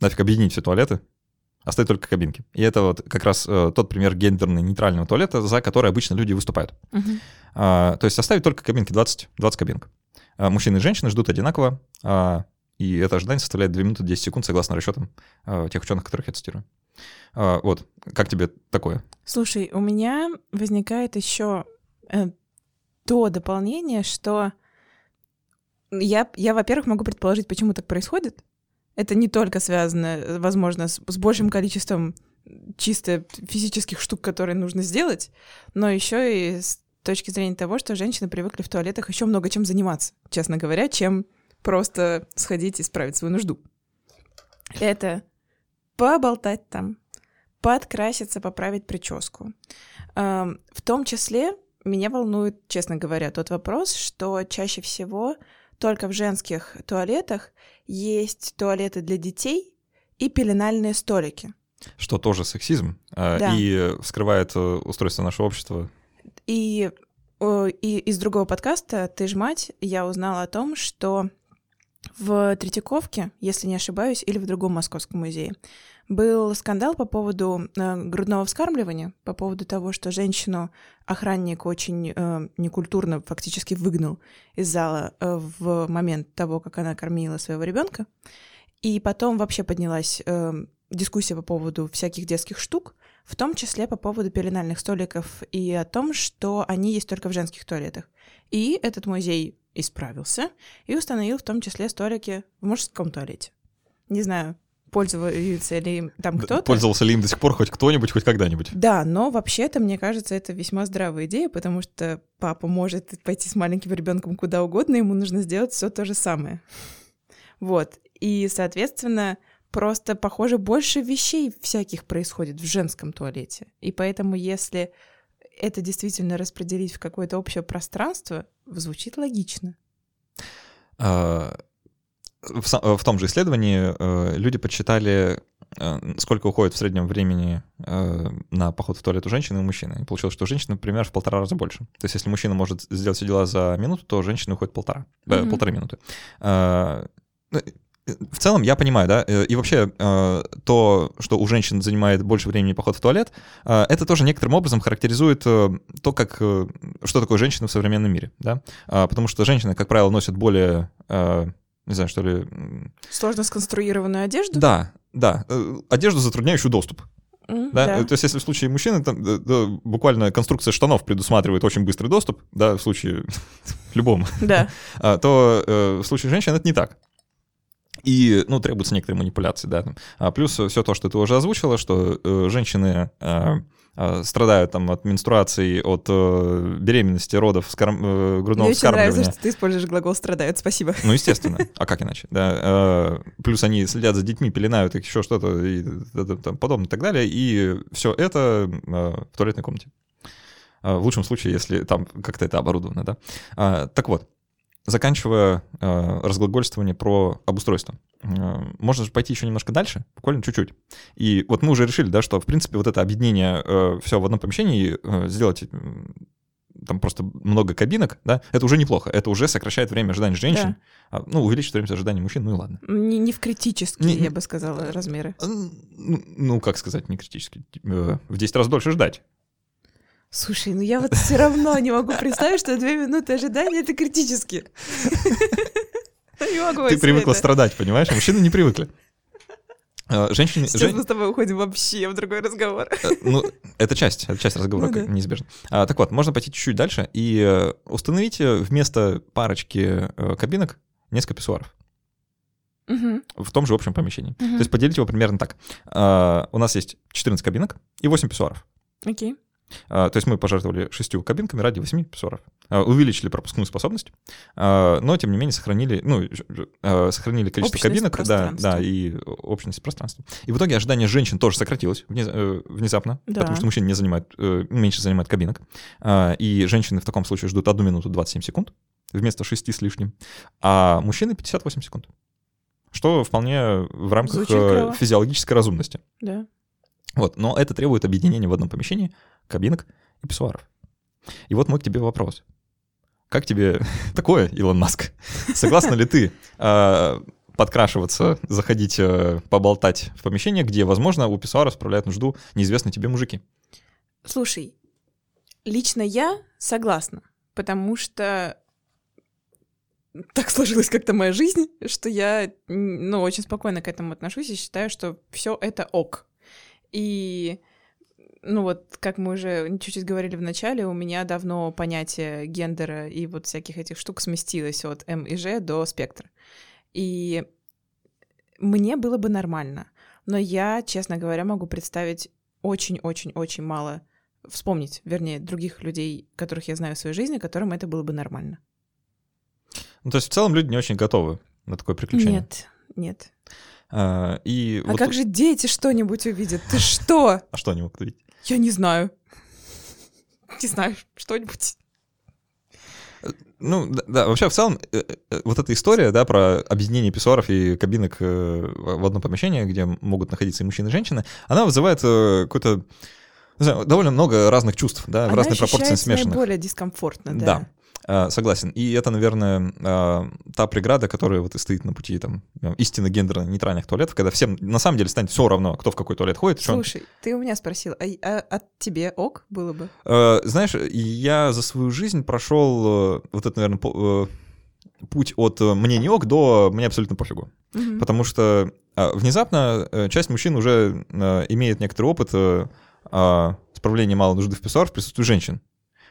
нафиг объединить все туалеты, оставить только кабинки. И это вот как раз э, тот пример гендерно-нейтрального туалета, за который обычно люди выступают. Uh-huh. А, то есть оставить только кабинки, 20, 20 кабинок. А, мужчины и женщины ждут одинаково, а, и это ожидание составляет 2 минуты 10 секунд, согласно расчетам а, тех ученых, которых я цитирую. А, вот, как тебе такое? Слушай, у меня возникает еще э, то дополнение, что я, я, во-первых, могу предположить, почему так происходит, это не только связано, возможно, с, с большим количеством чисто физических штук, которые нужно сделать, но еще и с точки зрения того, что женщины привыкли в туалетах еще много чем заниматься, честно говоря, чем просто сходить и справить свою нужду. Это поболтать там, подкраситься, поправить прическу. В том числе меня волнует, честно говоря, тот вопрос, что чаще всего только в женских туалетах есть туалеты для детей и пеленальные столики. Что тоже сексизм а, да. и вскрывает э, устройство нашего общества. И, и из другого подкаста «Ты ж мать» я узнала о том, что в Третьяковке, если не ошибаюсь, или в другом московском музее, был скандал по поводу э, грудного вскармливания, по поводу того, что женщину охранник очень э, некультурно фактически выгнал из зала э, в момент того, как она кормила своего ребенка. И потом вообще поднялась э, дискуссия по поводу всяких детских штук, в том числе по поводу пеленальных столиков и о том, что они есть только в женских туалетах. И этот музей исправился и установил в том числе столики в мужском туалете. Не знаю, пользуется ли им там кто-то. Пользовался ли им до сих пор хоть кто-нибудь, хоть когда-нибудь? Да, но вообще-то, мне кажется, это весьма здравая идея, потому что папа может пойти с маленьким ребенком куда угодно, ему нужно сделать все то же самое. Вот. И, соответственно, просто, похоже, больше вещей всяких происходит в женском туалете. И поэтому, если это действительно распределить в какое-то общее пространство, звучит логично. А, в, в том же исследовании э, люди подсчитали, э, сколько уходит в среднем времени э, на поход в туалет у женщины и у мужчины. И получилось, что у женщины, например, в полтора раза больше. То есть если мужчина может сделать все дела за минуту, то женщина уходит полтора, mm-hmm. полторы минуты. А, ну, в целом я понимаю, да, э, и вообще э, то, что у женщин занимает больше времени поход в туалет, э, это тоже некоторым образом характеризует то, как, что такое женщина в современном мире, да, потому что женщины, как правило, носят более, не знаю, что ли... Сложно сконструированную одежду? Да, да, одежду, затрудняющую доступ. Mm, да? да. То есть, если в случае мужчины, там, да, да, буквально конструкция штанов предусматривает очень быстрый доступ, да, в случае любом, да. А, то э, в случае женщин это не так. И, ну, требуются некоторые манипуляции, да. А плюс все то, что ты уже озвучила, что э, женщины э, э, страдают там от менструации, от э, беременности, родов, скор... э, грудного Мне вскармливания. очень нравится, что ты используешь глагол «страдают», спасибо. Ну, естественно. А как иначе? Да. Э, плюс они следят за детьми, пеленают их, еще что-то и там, подобное и так далее. И все это э, в туалетной комнате. Э, в лучшем случае, если там как-то это оборудовано, да. А, так вот, заканчивая э, разглагольствование про обустройство, э, можно же пойти еще немножко дальше, буквально чуть-чуть. И вот мы уже решили, да, что, в принципе, вот это объединение э, все в одном помещении, э, сделать там просто много кабинок, да, это уже неплохо, это уже сокращает время ожидания женщин, да. ну, увеличит время ожидания мужчин, ну и ладно. Не, не в критические, не, я бы сказала, размеры. Ну, ну, как сказать, не критически, э, в 10 раз дольше ждать. Слушай, ну я вот все равно не могу представить, что две минуты ожидания это критически. Могу Ты привыкла страдать, понимаешь? Мужчины не привыкли. А, женщины... Сейчас Жен... мы с тобой уходим вообще в другой разговор. Э, ну, это часть, это часть разговора, ну, да. неизбежно. А, так вот, можно пойти чуть-чуть дальше и э, установить вместо парочки э, кабинок несколько писсуаров. Угу. В том же общем помещении. Угу. То есть поделить его примерно так. А, у нас есть 14 кабинок и 8 писсуаров. Окей. А, то есть мы пожертвовали шестью кабинками ради 8 писсуаров. А, увеличили пропускную способность, а, но тем не менее сохранили, ну, сохранили количество общность кабинок, да, да, и общность пространства. И в итоге ожидание женщин тоже сократилось э, внезапно, да. потому что мужчины не занимают, э, меньше занимают кабинок. И женщины в таком случае ждут 1 минуту 27 секунд вместо 6 с лишним, а мужчины 58 секунд. Что вполне в рамках э, физиологической разумности. Да. Вот, но это требует объединения в одном помещении кабинок и писсуаров. И вот мой к тебе вопрос. Как тебе такое, Илон Маск? Согласна ли ты э, подкрашиваться, заходить, э, поболтать в помещение, где, возможно, у писсуара справляют нужду неизвестные тебе мужики? Слушай, лично я согласна, потому что так сложилась как-то моя жизнь, что я, ну, очень спокойно к этому отношусь и считаю, что все это ок. И ну вот, как мы уже чуть-чуть говорили в начале, у меня давно понятие гендера и вот всяких этих штук сместилось от М и Ж до спектра. И мне было бы нормально. Но я, честно говоря, могу представить очень-очень-очень мало, вспомнить, вернее, других людей, которых я знаю в своей жизни, которым это было бы нормально. Ну, то есть в целом люди не очень готовы на такое приключение? Нет, нет. А, и а вот... как же дети что-нибудь увидят? Ты что? А что они могут увидеть? Я не знаю. Не знаю, что-нибудь. Ну, да, да, вообще в целом э, э, вот эта история, да, про объединение писсуаров и кабинок э, в одно помещение, где могут находиться и мужчины, и женщины, она вызывает какой-то знаю, довольно много разных чувств, да, она в разной пропорции смешанных. более дискомфортно, да. Да. А, согласен. И это, наверное, а, та преграда, которая вот и стоит на пути там истинно гендерно-нейтральных туалетов, когда всем на самом деле станет все равно, кто в какой туалет ходит. Слушай, он... ты у меня спросил, а, а от тебе ок было бы? Знаешь, я за свою жизнь прошел э, вот это, наверное, э, путь от э, мне не ок до мне абсолютно пофигу. Мгм. Потому что а, внезапно э, часть мужчин уже э, имеет некоторый опыт э, а, справления малой нужды в писсуар в присутствии женщин.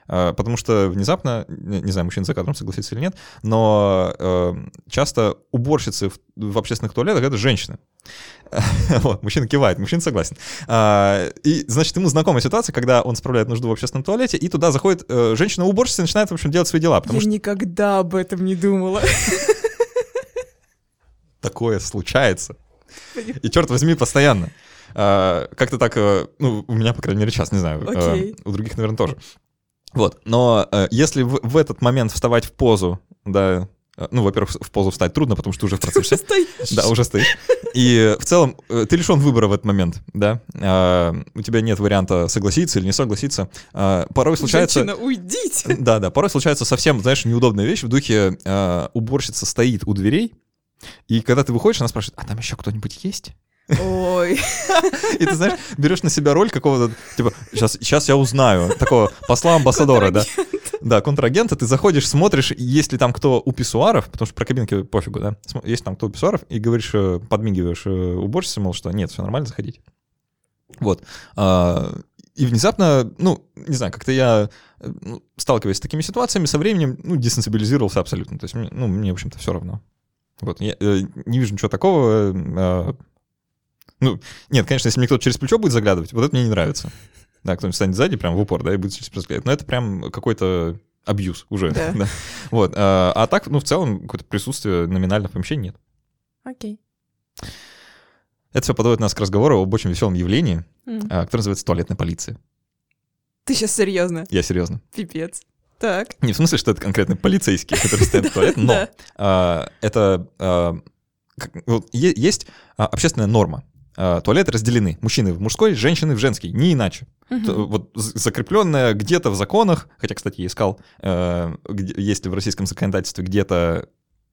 А, Потому что внезапно, не знаю, мужчин за кадром согласится или нет, но э, часто уборщицы в, общественных туалетах это женщины. Вот, мужчина кивает, мужчина согласен. А, И, значит, ему знакома ситуация, когда он справляет нужду в общественном туалете, и туда заходит э, женщина-уборщица и начинает, в общем, делать свои дела. Я что никогда об этом не думала. такое случается. И черт возьми, постоянно. А, Как-то так, э, ну, у меня, по крайней мере, сейчас, не знаю, э, Окей. у других, наверное, тоже. Вот, но э, если в, в этот момент вставать в позу, да, э, ну, во-первых, в позу встать трудно, потому что ты уже в Ты процессе. уже стоишь. Да, уже стоишь. И в целом э, ты лишен выбора в этот момент, да. А, У тебя нет варианта согласиться или не согласиться. А, Порой случается... Женщина, уйдите. Да, да, порой случается совсем, знаешь, неудобная вещь в духе э, уборщица стоит у дверей, и когда ты выходишь, она спрашивает, а там еще кто-нибудь есть? Ой. И ты, знаешь, берешь на себя роль какого-то, типа, сейчас, сейчас я узнаю, такого посла амбассадора, да. Да, контрагента, ты заходишь, смотришь, есть ли там кто у писсуаров, потому что про кабинки пофигу, да, есть там кто у писсуаров, и говоришь, э, подмигиваешь э, уборщице, мол, что нет, все нормально, заходите. Вот. А, И внезапно, ну, не знаю, как-то я, ну, сталкиваясь с такими ситуациями, со временем, ну, десенсибилизировался абсолютно. То есть, ну, мне, в общем-то, все равно. Вот, я э, не вижу ничего такого. э, ну, нет, конечно, если мне кто-то через плечо будет заглядывать, вот это мне не нравится. Да, кто-нибудь станет сзади, прям в упор, да, и будет через плечо заглядывать. Но это прям какой-то абьюз уже. Да. да. Вот. А, а так, ну, в целом, какое-то присутствие номинально в помещении нет. Окей. Это все подводит нас к разговору об очень веселом явлении, а, которое называется туалетная полиция. Ты сейчас серьезно? Я серьезно. Пипец. Так. Не в смысле, что это конкретно полицейские, которые стоят в туалет, но а, это а, есть общественная норма. А, Туалеты разделены. Мужчины в мужской, женщины в женский. Не иначе. Т- Вот з- закрепленная где-то в законах, хотя, кстати, я искал, э, где- есть ли в российском законодательстве где-то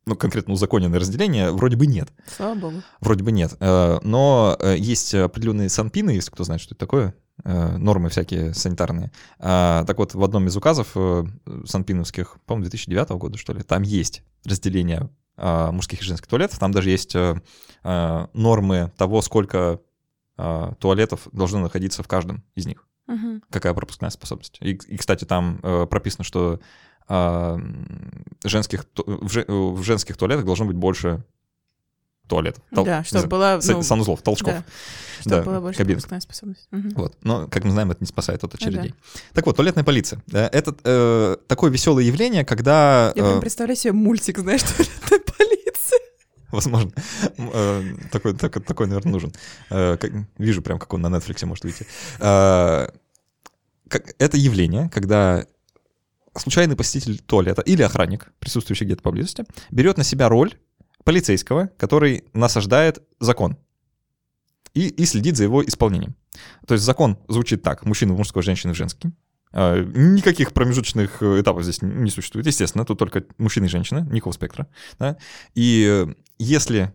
ну, конкретно узаконенное разделение, вроде бы нет. Слава богу. Вроде бы нет. Э, Но э, есть определенные санпины, если кто знает, что это такое, э, нормы всякие санитарные. А, Так вот, в одном из указов э, санпиновских, по-моему, 2009 года, что ли, там есть разделение мужских и женских туалетов. Там даже есть э, э, нормы того, сколько а, туалетов должно находиться в каждом из них Мгм. какая пропускная способность. И, и, кстати, там э, прописано, что а, женских, в, же- в женских туалетах должно быть больше туалетов. Тол- Да, чтобы была... ну, санузлов, толчков. да, чтобы Да, была больше пропускная способность. Мгм. Вот. Но, как мы знаем, это не спасает от очередей. Ага. Так вот, туалетная полиция. Да, Это э, такое веселое явление, когда... Я прям э, представляю себе мультик, знаешь, туалетная. Возможно. Э, Такой, такой, такой, наверное, нужен. Э, Вижу прям, как он на Netflix может выйти. Э, Это явление, когда случайный посетитель туалета или охранник, присутствующий где-то поблизости, берет на себя роль полицейского, который насаждает закон и, и следит за его исполнением. То есть закон звучит так. Мужчина в мужской, женщина в женский. А, Никаких промежуточных э, этапов здесь не существует. Естественно, тут только мужчина и женщина, никакого спектра. Да? И э, если...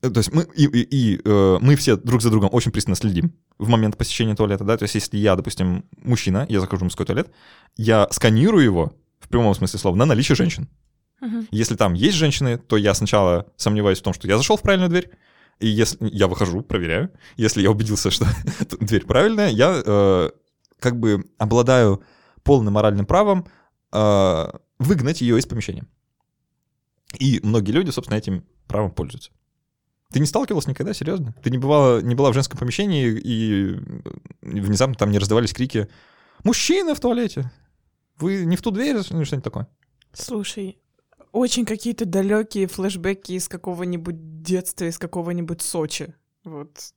э, То есть мы, и, и- и, э, мы все друг за другом очень пристально следим в момент посещения туалета, да, то есть если я, допустим, мужчина, я захожу в мужской туалет, я сканирую его, в прямом смысле слова, на наличие женщин. Мгм. Если там есть женщины, то я сначала сомневаюсь в том, что я зашел в правильную дверь, и если я выхожу, проверяю. Если я убедился, что дверь правильная, я э, как бы обладаю полным моральным правом э, выгнать ее из помещения. И многие люди, собственно, этим правом пользуются. Ты не сталкивалась никогда, серьезно? Ты не бывала, не была в женском помещении, и внезапно там не раздавались крики «Мужчина в туалете! Вы не в ту дверь?» или что-нибудь такое? Слушай, очень какие-то далекие флешбеки из какого-нибудь детства, из какого-нибудь Сочи. Вот.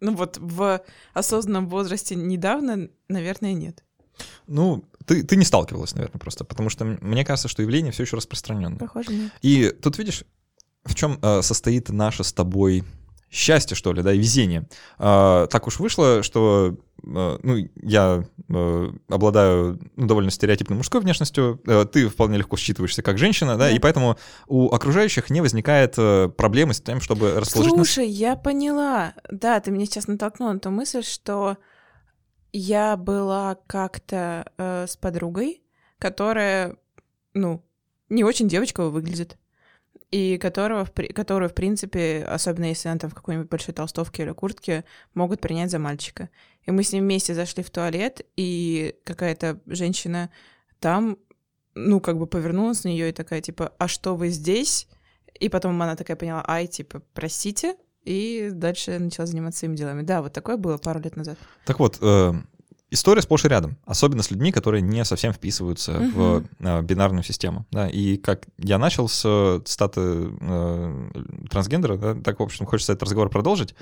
Ну, вот в осознанном возрасте недавно, наверное, нет. Ну, ты, ты не сталкивалась, наверное, просто, потому что мне кажется, что явление все еще распространенное. Похоже, нет. И тут видишь, в чем э, состоит наше с тобой счастье, что ли, да, и везение. А, так уж вышло, что э, ну, я э, обладаю ну, довольно стереотипной мужской внешностью, э, ты вполне легко считываешься как женщина, да, Да. и поэтому у окружающих не возникает э, проблемы с тем, чтобы расположить нас. Слушай, я поняла. Да, ты меня сейчас натолкнула на ту мысль, что я была как-то э, с подругой, которая, ну, не очень девочково выглядит. и которого, которую, в принципе, особенно если она там в какой-нибудь большой толстовке или куртке, могут принять за мальчика. И мы с ним вместе зашли в туалет, и какая-то женщина там, ну, как бы повернулась на нее и такая, типа, а что вы здесь? И потом она такая поняла, ай, типа, простите, и дальше начала заниматься своими делами. Да, вот такое было пару лет назад. Так вот, э, история сплошь и рядом, особенно с людьми, которые не совсем вписываются Мгм. в э, бинарную систему. Да, и как я начал с э, цитаты э, трансгендера, да, так, в общем, хочется этот разговор продолжить, э,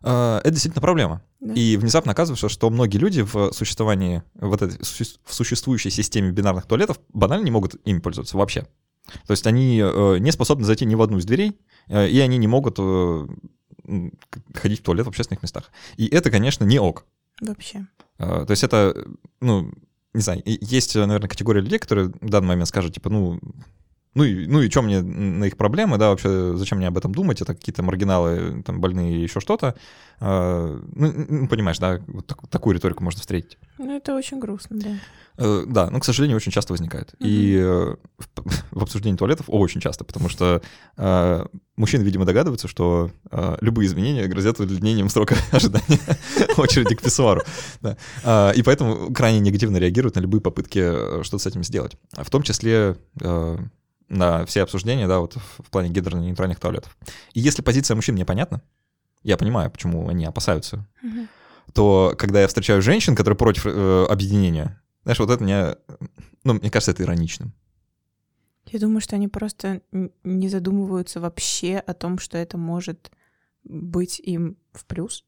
это действительно проблема. Да. И внезапно оказывается, что многие люди в существовании, вот этой, в существующей системе бинарных туалетов банально не могут ими пользоваться вообще. То есть они э, не способны зайти ни в одну из дверей, э, и они не могут э, ходить в туалет в общественных местах. И это, конечно, не ок. Вообще. Э, То есть это, ну, не знаю, есть, наверное, категория людей, которые в данный момент скажут, типа, ну, ну и, ну и что мне на их проблемы, да, вообще, зачем мне об этом думать, это какие-то маргиналы, там, больные, еще что-то. Э, Ну, ну, понимаешь, да, вот так- такую риторику можно встретить. Ну, это очень грустно, да. Э, Да, но, к сожалению, очень часто возникает. И э, в, в обсуждении туалетов очень часто, потому что э, мужчины, видимо, догадываются, что любые изменения грозят удлинением срока ожидания очереди к писсуару. А, И поэтому крайне негативно реагируют на любые попытки что-то с этим сделать. А В том числе на все обсуждения, да, вот в плане гендерно-нейтральных туалетов. И если позиция мужчин непонятна, я понимаю, почему они опасаются Мгм. то когда я встречаю женщин, которые против э, объединения, знаешь, вот это мне, ну, мне кажется, это ироничным. Я думаю, что они просто не задумываются вообще о том, что это может быть им в плюс.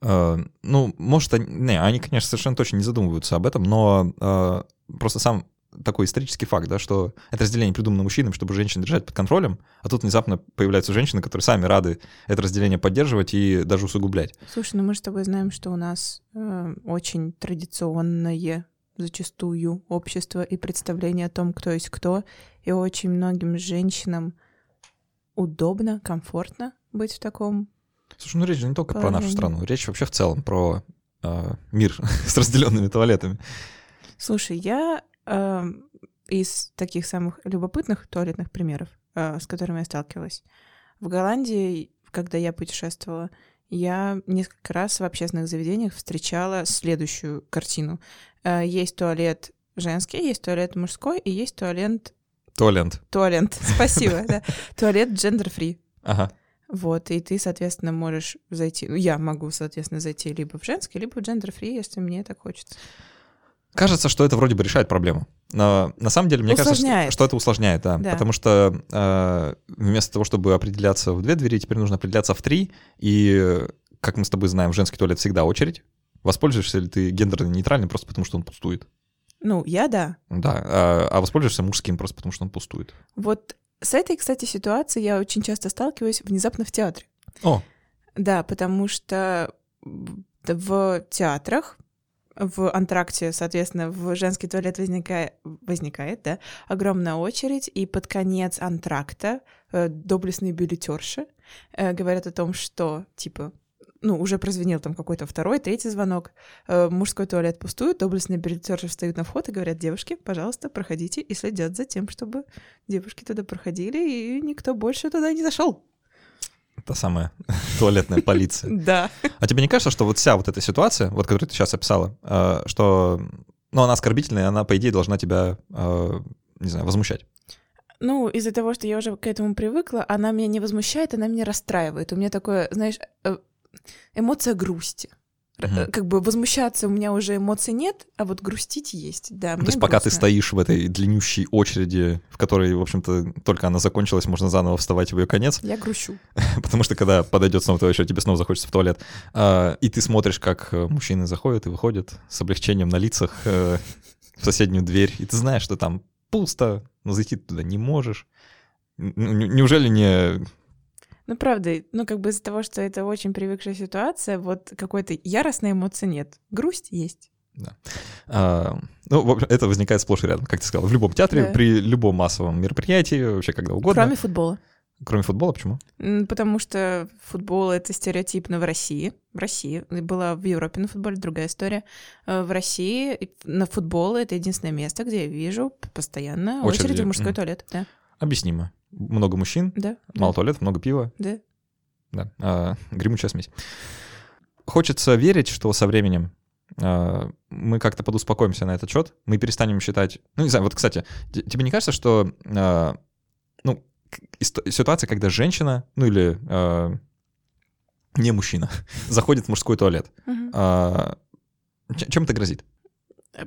Э, ну, может, они, не, они, конечно, совершенно точно не задумываются об этом, но э, просто сам такой исторический факт, да, что это разделение придумано мужчинам, чтобы женщин держать под контролем, а тут внезапно появляются женщины, которые сами рады это разделение поддерживать и даже усугублять. Слушай, ну мы же с тобой знаем, что у нас э, очень традиционное зачастую общество и представление о том, кто есть кто, и очень многим женщинам удобно, комфортно быть в таком. Слушай, ну речь же не только про нашу страну, речь вообще в целом про э, мир с разделенными туалетами. Слушай, я э, из таких самых любопытных туалетных примеров, э, с которыми я сталкивалась, в Голландии, когда я путешествовала, я несколько раз в общественных заведениях встречала следующую картину. Э, Есть туалет женский, есть туалет мужской, и есть туалет... Туалет. Туалет, спасибо, да. Туалет gender-free. Ага. Вот, и ты, соответственно, можешь зайти... Ну, я могу, соответственно, зайти либо в женский, либо в gender-free, если мне так хочется. Кажется, что это вроде бы решает проблему. Но на самом деле, мне кажется, что, Усложняет. что это усложняет, да. Да. Потому что э, вместо того, чтобы определяться в две двери, теперь нужно определяться в три. И, как мы с тобой знаем, в женский туалет всегда очередь. Воспользуешься ли ты гендерно-нейтральным просто потому, что он пустует? Ну, я да. Да. А, а воспользуешься мужским просто потому, что он пустует. Вот с этой, кстати, ситуацией я очень часто сталкиваюсь внезапно в театре. О, Да, потому что в театрах, в антракте, соответственно, в женский туалет возникает, возникает да, огромная очередь, и под конец антракта э, доблестные билетерши э, говорят о том, что, типа, ну, уже прозвенел там какой-то второй, третий звонок, э, мужской туалет пустует, доблестные билетерши встают на вход и говорят, девушки, пожалуйста, проходите, и следят за тем, чтобы девушки туда проходили, и никто больше туда не зашел. Та самая туалетная полиция. Да. А тебе не кажется, что вот вся вот эта ситуация, вот которую ты сейчас описала, э, что, ну, она оскорбительная, она, по идее, должна тебя, э, не знаю, возмущать? Ну, из-за того, что я уже к этому привыкла, она меня не возмущает, она меня расстраивает. У меня такое, знаешь, э, эмоция грусти. Э, Как бы возмущаться у меня уже эмоций нет, а вот грустить есть, да. То есть пока ты стоишь в этой длиннющей очереди, в которой, в общем-то, только она закончилась, можно заново вставать в ее конец, Я грущу. потому что когда подойдет снова твоя очередь, тебе снова захочется в туалет, а, и ты смотришь, как э, мужчины заходят и выходят с облегчением на лицах э, в соседнюю дверь, и ты знаешь, что там пусто, но зайти туда не можешь. Неужели не... Ну, правда, ну, как бы из-за того, что это очень привыкшая ситуация, вот какой-то яростной эмоции нет. Грусть есть. а, Ну, это возникает сплошь и рядом, как ты сказал, в любом театре, Да. при любом массовом мероприятии, вообще когда угодно. Кроме футбола. Кроме футбола, почему? Потому что футбол — это стереотипно в России. В России. Была в Европе на футболе другая история. Э, В России на футбол — это единственное место, где я вижу постоянно Очереди, очереди в мужской мгм. туалет. Да. Объяснимо. Много мужчин, Да. мало туалетов, много пива. Да. Да, а, гремучая смесь. Хочется верить, что со временем а, мы как-то подуспокоимся на этот счет, мы перестанем считать... Ну, не знаю, вот, кстати, тебе не кажется, что, а, ну, ситуация, когда женщина, ну, или а, не мужчина, заходит в мужской туалет, чем это грозит? Э,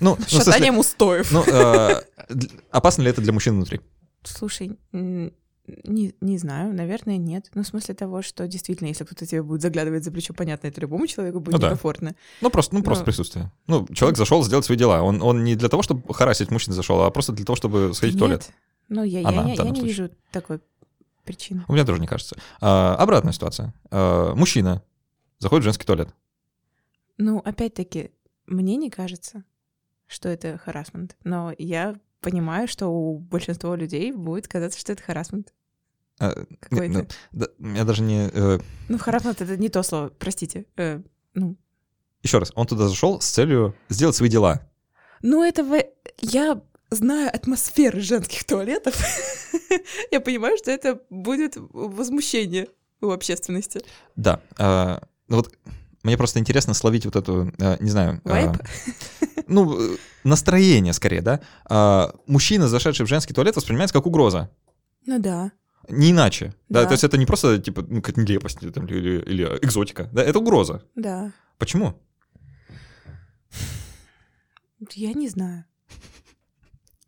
Ну, ну, в смысле, Шатанием устоев. ну, д- опасно ли это для мужчин внутри? Слушай, не, не знаю, наверное, нет. Ну, в смысле того, что действительно, если кто-то тебе будет заглядывать за плечо, понятно, это любому человеку будет Ну да. некомфортно. Ну, просто, ну, просто Ну. присутствие. Ну, человек зашел сделать свои дела. Он, он не для того, чтобы харасить мужчин зашел, а просто для того, чтобы сходить в туалет. Нет. Ну, я, я Она, в я данном не случае. вижу такой причины. У меня тоже не кажется. А, обратная ситуация. А, мужчина заходит в женский туалет. Ну, опять-таки, мне не кажется, что это харасмент. Но я понимаю, что у большинства людей будет казаться, что это харасмент А, ну, да, я даже не... э, Ну, харасмент — это не то слово, простите. Э, ну, еще раз, он туда зашел с целью сделать свои дела. Ну, это в... я знаю атмосферу женских туалетов. я понимаю, что это будет возмущение у общественности. Да. а, ну вот мне просто интересно словить вот эту, а, не знаю... Вайб? ну, э, настроение скорее, да? А, мужчина, зашедший в женский туалет, воспринимается как угроза. Ну да. Не иначе. Да. Да. то есть это не просто, типа, ну, как нелепость там, или, или экзотика. Да, это угроза. Да. Почему? Я не знаю.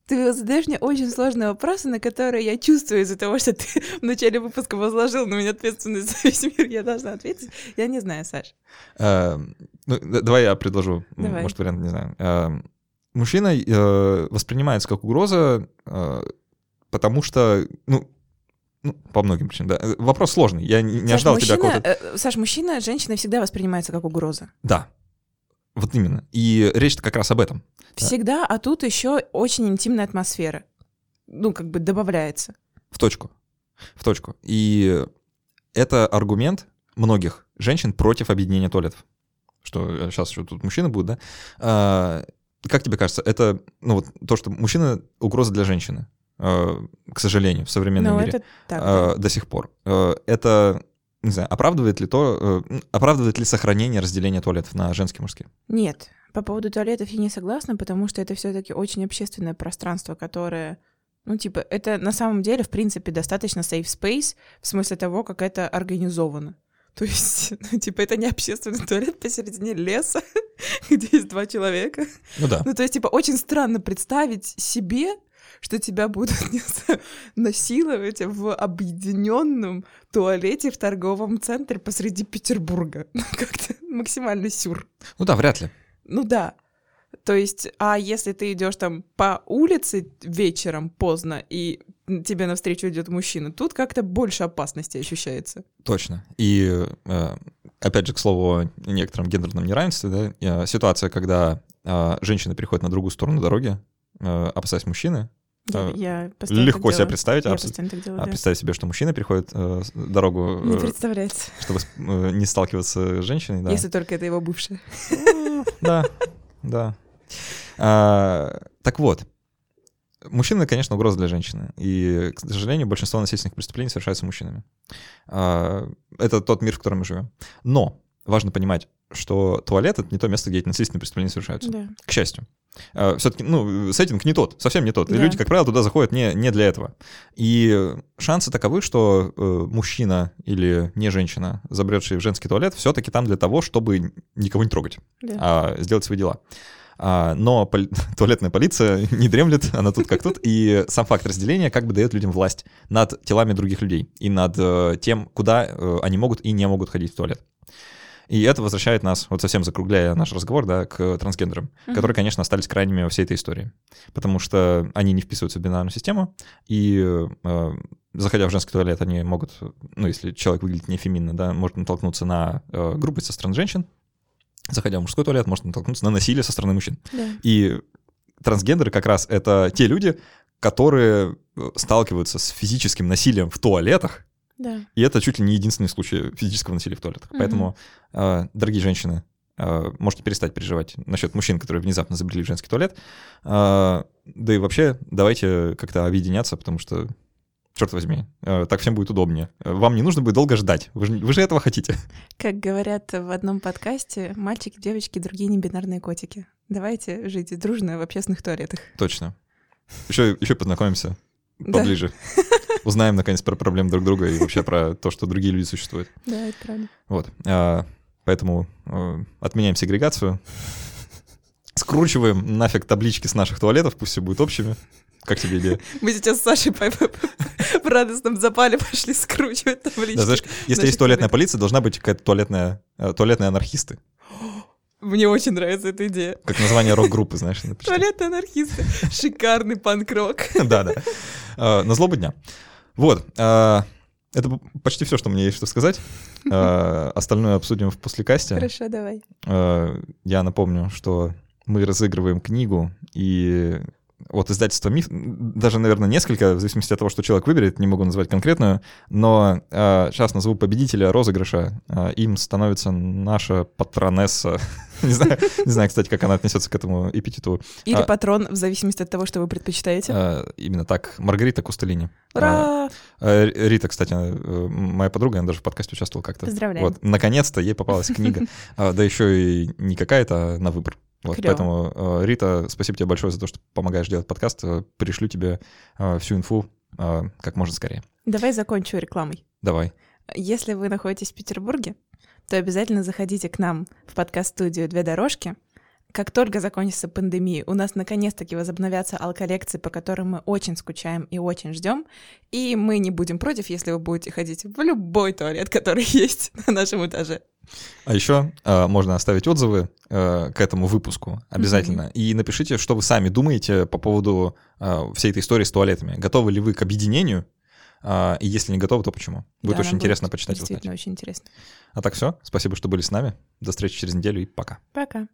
Ты задаешь мне очень сложные вопросы, на которые я чувствую из-за того, что ты в начале выпуска возложил на меня ответственность за весь мир, я должна ответить. Я не знаю, Саш. А, ну, давай я предложу, Давай. может, вариант, не знаю. А, мужчина э, воспринимается как угроза, э, потому что, ну, ну, по многим причинам, да. Вопрос сложный. Я не, не Саш, ожидал от тебя мужчина, какого-то... э, Саш, мужчина, женщина всегда воспринимается как угроза. Да. Вот именно. И речь-то как раз об этом. Да. Всегда, а тут еще очень интимная атмосфера. Ну, как бы добавляется. В точку. В точку. И это аргумент многих женщин против объединения туалетов. Что сейчас еще тут мужчины будут, да? А, как тебе кажется, это ну, вот то, что мужчина угроза для женщины, а, к сожалению, в современном Ну, мире это так. а, да. до сих пор. Это, не знаю, оправдывает ли то, э, оправдывает ли сохранение разделения туалетов на женские и мужские? Нет, по поводу туалетов я не согласна, потому что это все-таки очень общественное пространство, которое, ну, типа, это на самом деле, в принципе, достаточно safe space в смысле того, как это организовано. То есть, ну, типа, это не общественный туалет посередине леса, где есть два человека. Ну да. Ну, то есть, типа, очень странно представить себе, что тебя будут не знаю, насиловать в объединенном туалете в торговом центре посреди Петербурга. Как-то максимально сюр. Ну да, вряд ли. Ну да. То есть, а если ты идешь там по улице вечером поздно, и тебе навстречу идет мужчина, тут как-то больше опасности ощущается. Точно. И э, опять же, к слову о некотором гендерном неравенстве, да, э, ситуация, когда э, женщины переходят на другую сторону дороги, опасаясь мужчины, Я, я легко делаю. представить, Я абс- постоянно так делаю, а да. представить себе, что мужчина переходит э, дорогу, Не э, представляется. чтобы э, не сталкиваться с женщиной, да. Если только это его бывшая. Да, да. А, так вот, мужчина, конечно, угроза для женщины. И, к сожалению, большинство насильственных преступлений совершается мужчинами. А, это тот мир, в котором мы живем. Но важно понимать, что туалет — это не то место, где эти насильственные преступления совершаются. Да. К счастью. Все-таки, ну, сеттинг не тот, совсем не тот. И Да. люди, как правило, туда заходят не, не для этого. И шансы таковы, что э, мужчина или не женщина, забредший в женский туалет, все-таки там для того, чтобы никого не трогать Да. а, сделать свои дела. А, но поли- туалетная полиция не дремлет, она тут как тут, и сам факт разделения как бы дает людям власть над телами других людей и над э, тем, куда э, они могут и не могут ходить в туалет. И это возвращает нас, вот совсем закругляя наш разговор, да, к трансгендерам, Мгм. которые, конечно, остались крайними во всей этой истории. Потому что они не вписываются в бинарную систему, и э, заходя в женский туалет, они могут, ну, если человек выглядит не феминно, да, может натолкнуться на э, грубость со стороны женщин, заходя в мужской туалет, может натолкнуться на насилие со стороны мужчин. Да. И трансгендеры как раз это те люди, которые э, сталкиваются с физическим насилием в туалетах, Да. и это чуть ли не единственный случай физического насилия в туалетах. Мгм. Поэтому, э, дорогие женщины, э, можете перестать переживать насчет мужчин, которые внезапно забрели в женский туалет. Э, Да и вообще, давайте как-то объединяться, потому что Черт возьми, так всем будет удобнее. Вам не нужно будет долго ждать. Вы же, вы же этого хотите. Как говорят в одном подкасте, мальчики, девочки, другие небинарные котики. Давайте жить дружно в общественных туалетах. Точно. Еще, еще познакомимся Да. Узнаем, наконец, про проблемы друг друга и вообще про то, что другие люди существуют. Да, это правда. Вот. а, Поэтому э, отменяем сегрегацию. Скручиваем нафиг таблички с наших туалетов, пусть все будет общими. Как тебе идея? Мы сейчас с Сашей в радостном запале пошли скручивать таблички. Да, знаешь, если есть туалетная полиция, должна быть какая-то туалетная, э, туалетные анархисты. Мне очень нравится эта идея. Как название рок-группы, знаешь. Туалетные анархисты. Шикарный панк-рок. Да, да. А, На злобу дня. Вот. а, Это почти все, что мне есть что сказать. А, Остальное обсудим в послекасте. Хорошо, давай. Э, Я напомню, что мы разыгрываем книгу, и от издательства «Миф», даже, наверное, несколько, в зависимости от того, что человек выберет, не могу назвать конкретную, но э, сейчас назову победителя розыгрыша. Э, им становится наша патронесса. не, знаю, не знаю, кстати, как она отнесется к этому эпитету. Или А- патрон, в зависимости от того, что вы предпочитаете. Э, именно так, Маргарита Кустелини. Ура! Э, Рита, кстати, э, моя подруга, она даже в подкасте участвовала как-то. Поздравляем. Вот, наконец-то ей попалась книга. А, Да еще и не какая-то, а на выбор. Вот, поэтому, э, Рита, спасибо тебе большое за то, что помогаешь делать подкаст. Э, Пришлю тебе э, всю инфу как можно скорее. Давай закончу рекламой. Давай. Если вы находитесь в Петербурге, то обязательно заходите к нам в подкаст-студию «Две дорожки». Как только закончится пандемия, у нас наконец-таки возобновятся алколлекции, по которым мы очень скучаем и очень ждем. И мы не будем против, если вы будете ходить в любой туалет, который есть на нашем этаже. А еще э, можно оставить отзывы э, к этому выпуску обязательно. И напишите, что вы сами думаете по поводу э, всей этой истории с туалетами. Готовы ли вы к объединению? А, и если не готовы, то почему? Будет Да, очень интересно почитать и узнать. Действительно очень интересно. А так все. Спасибо, что были с нами. До встречи через неделю и пока. Пока.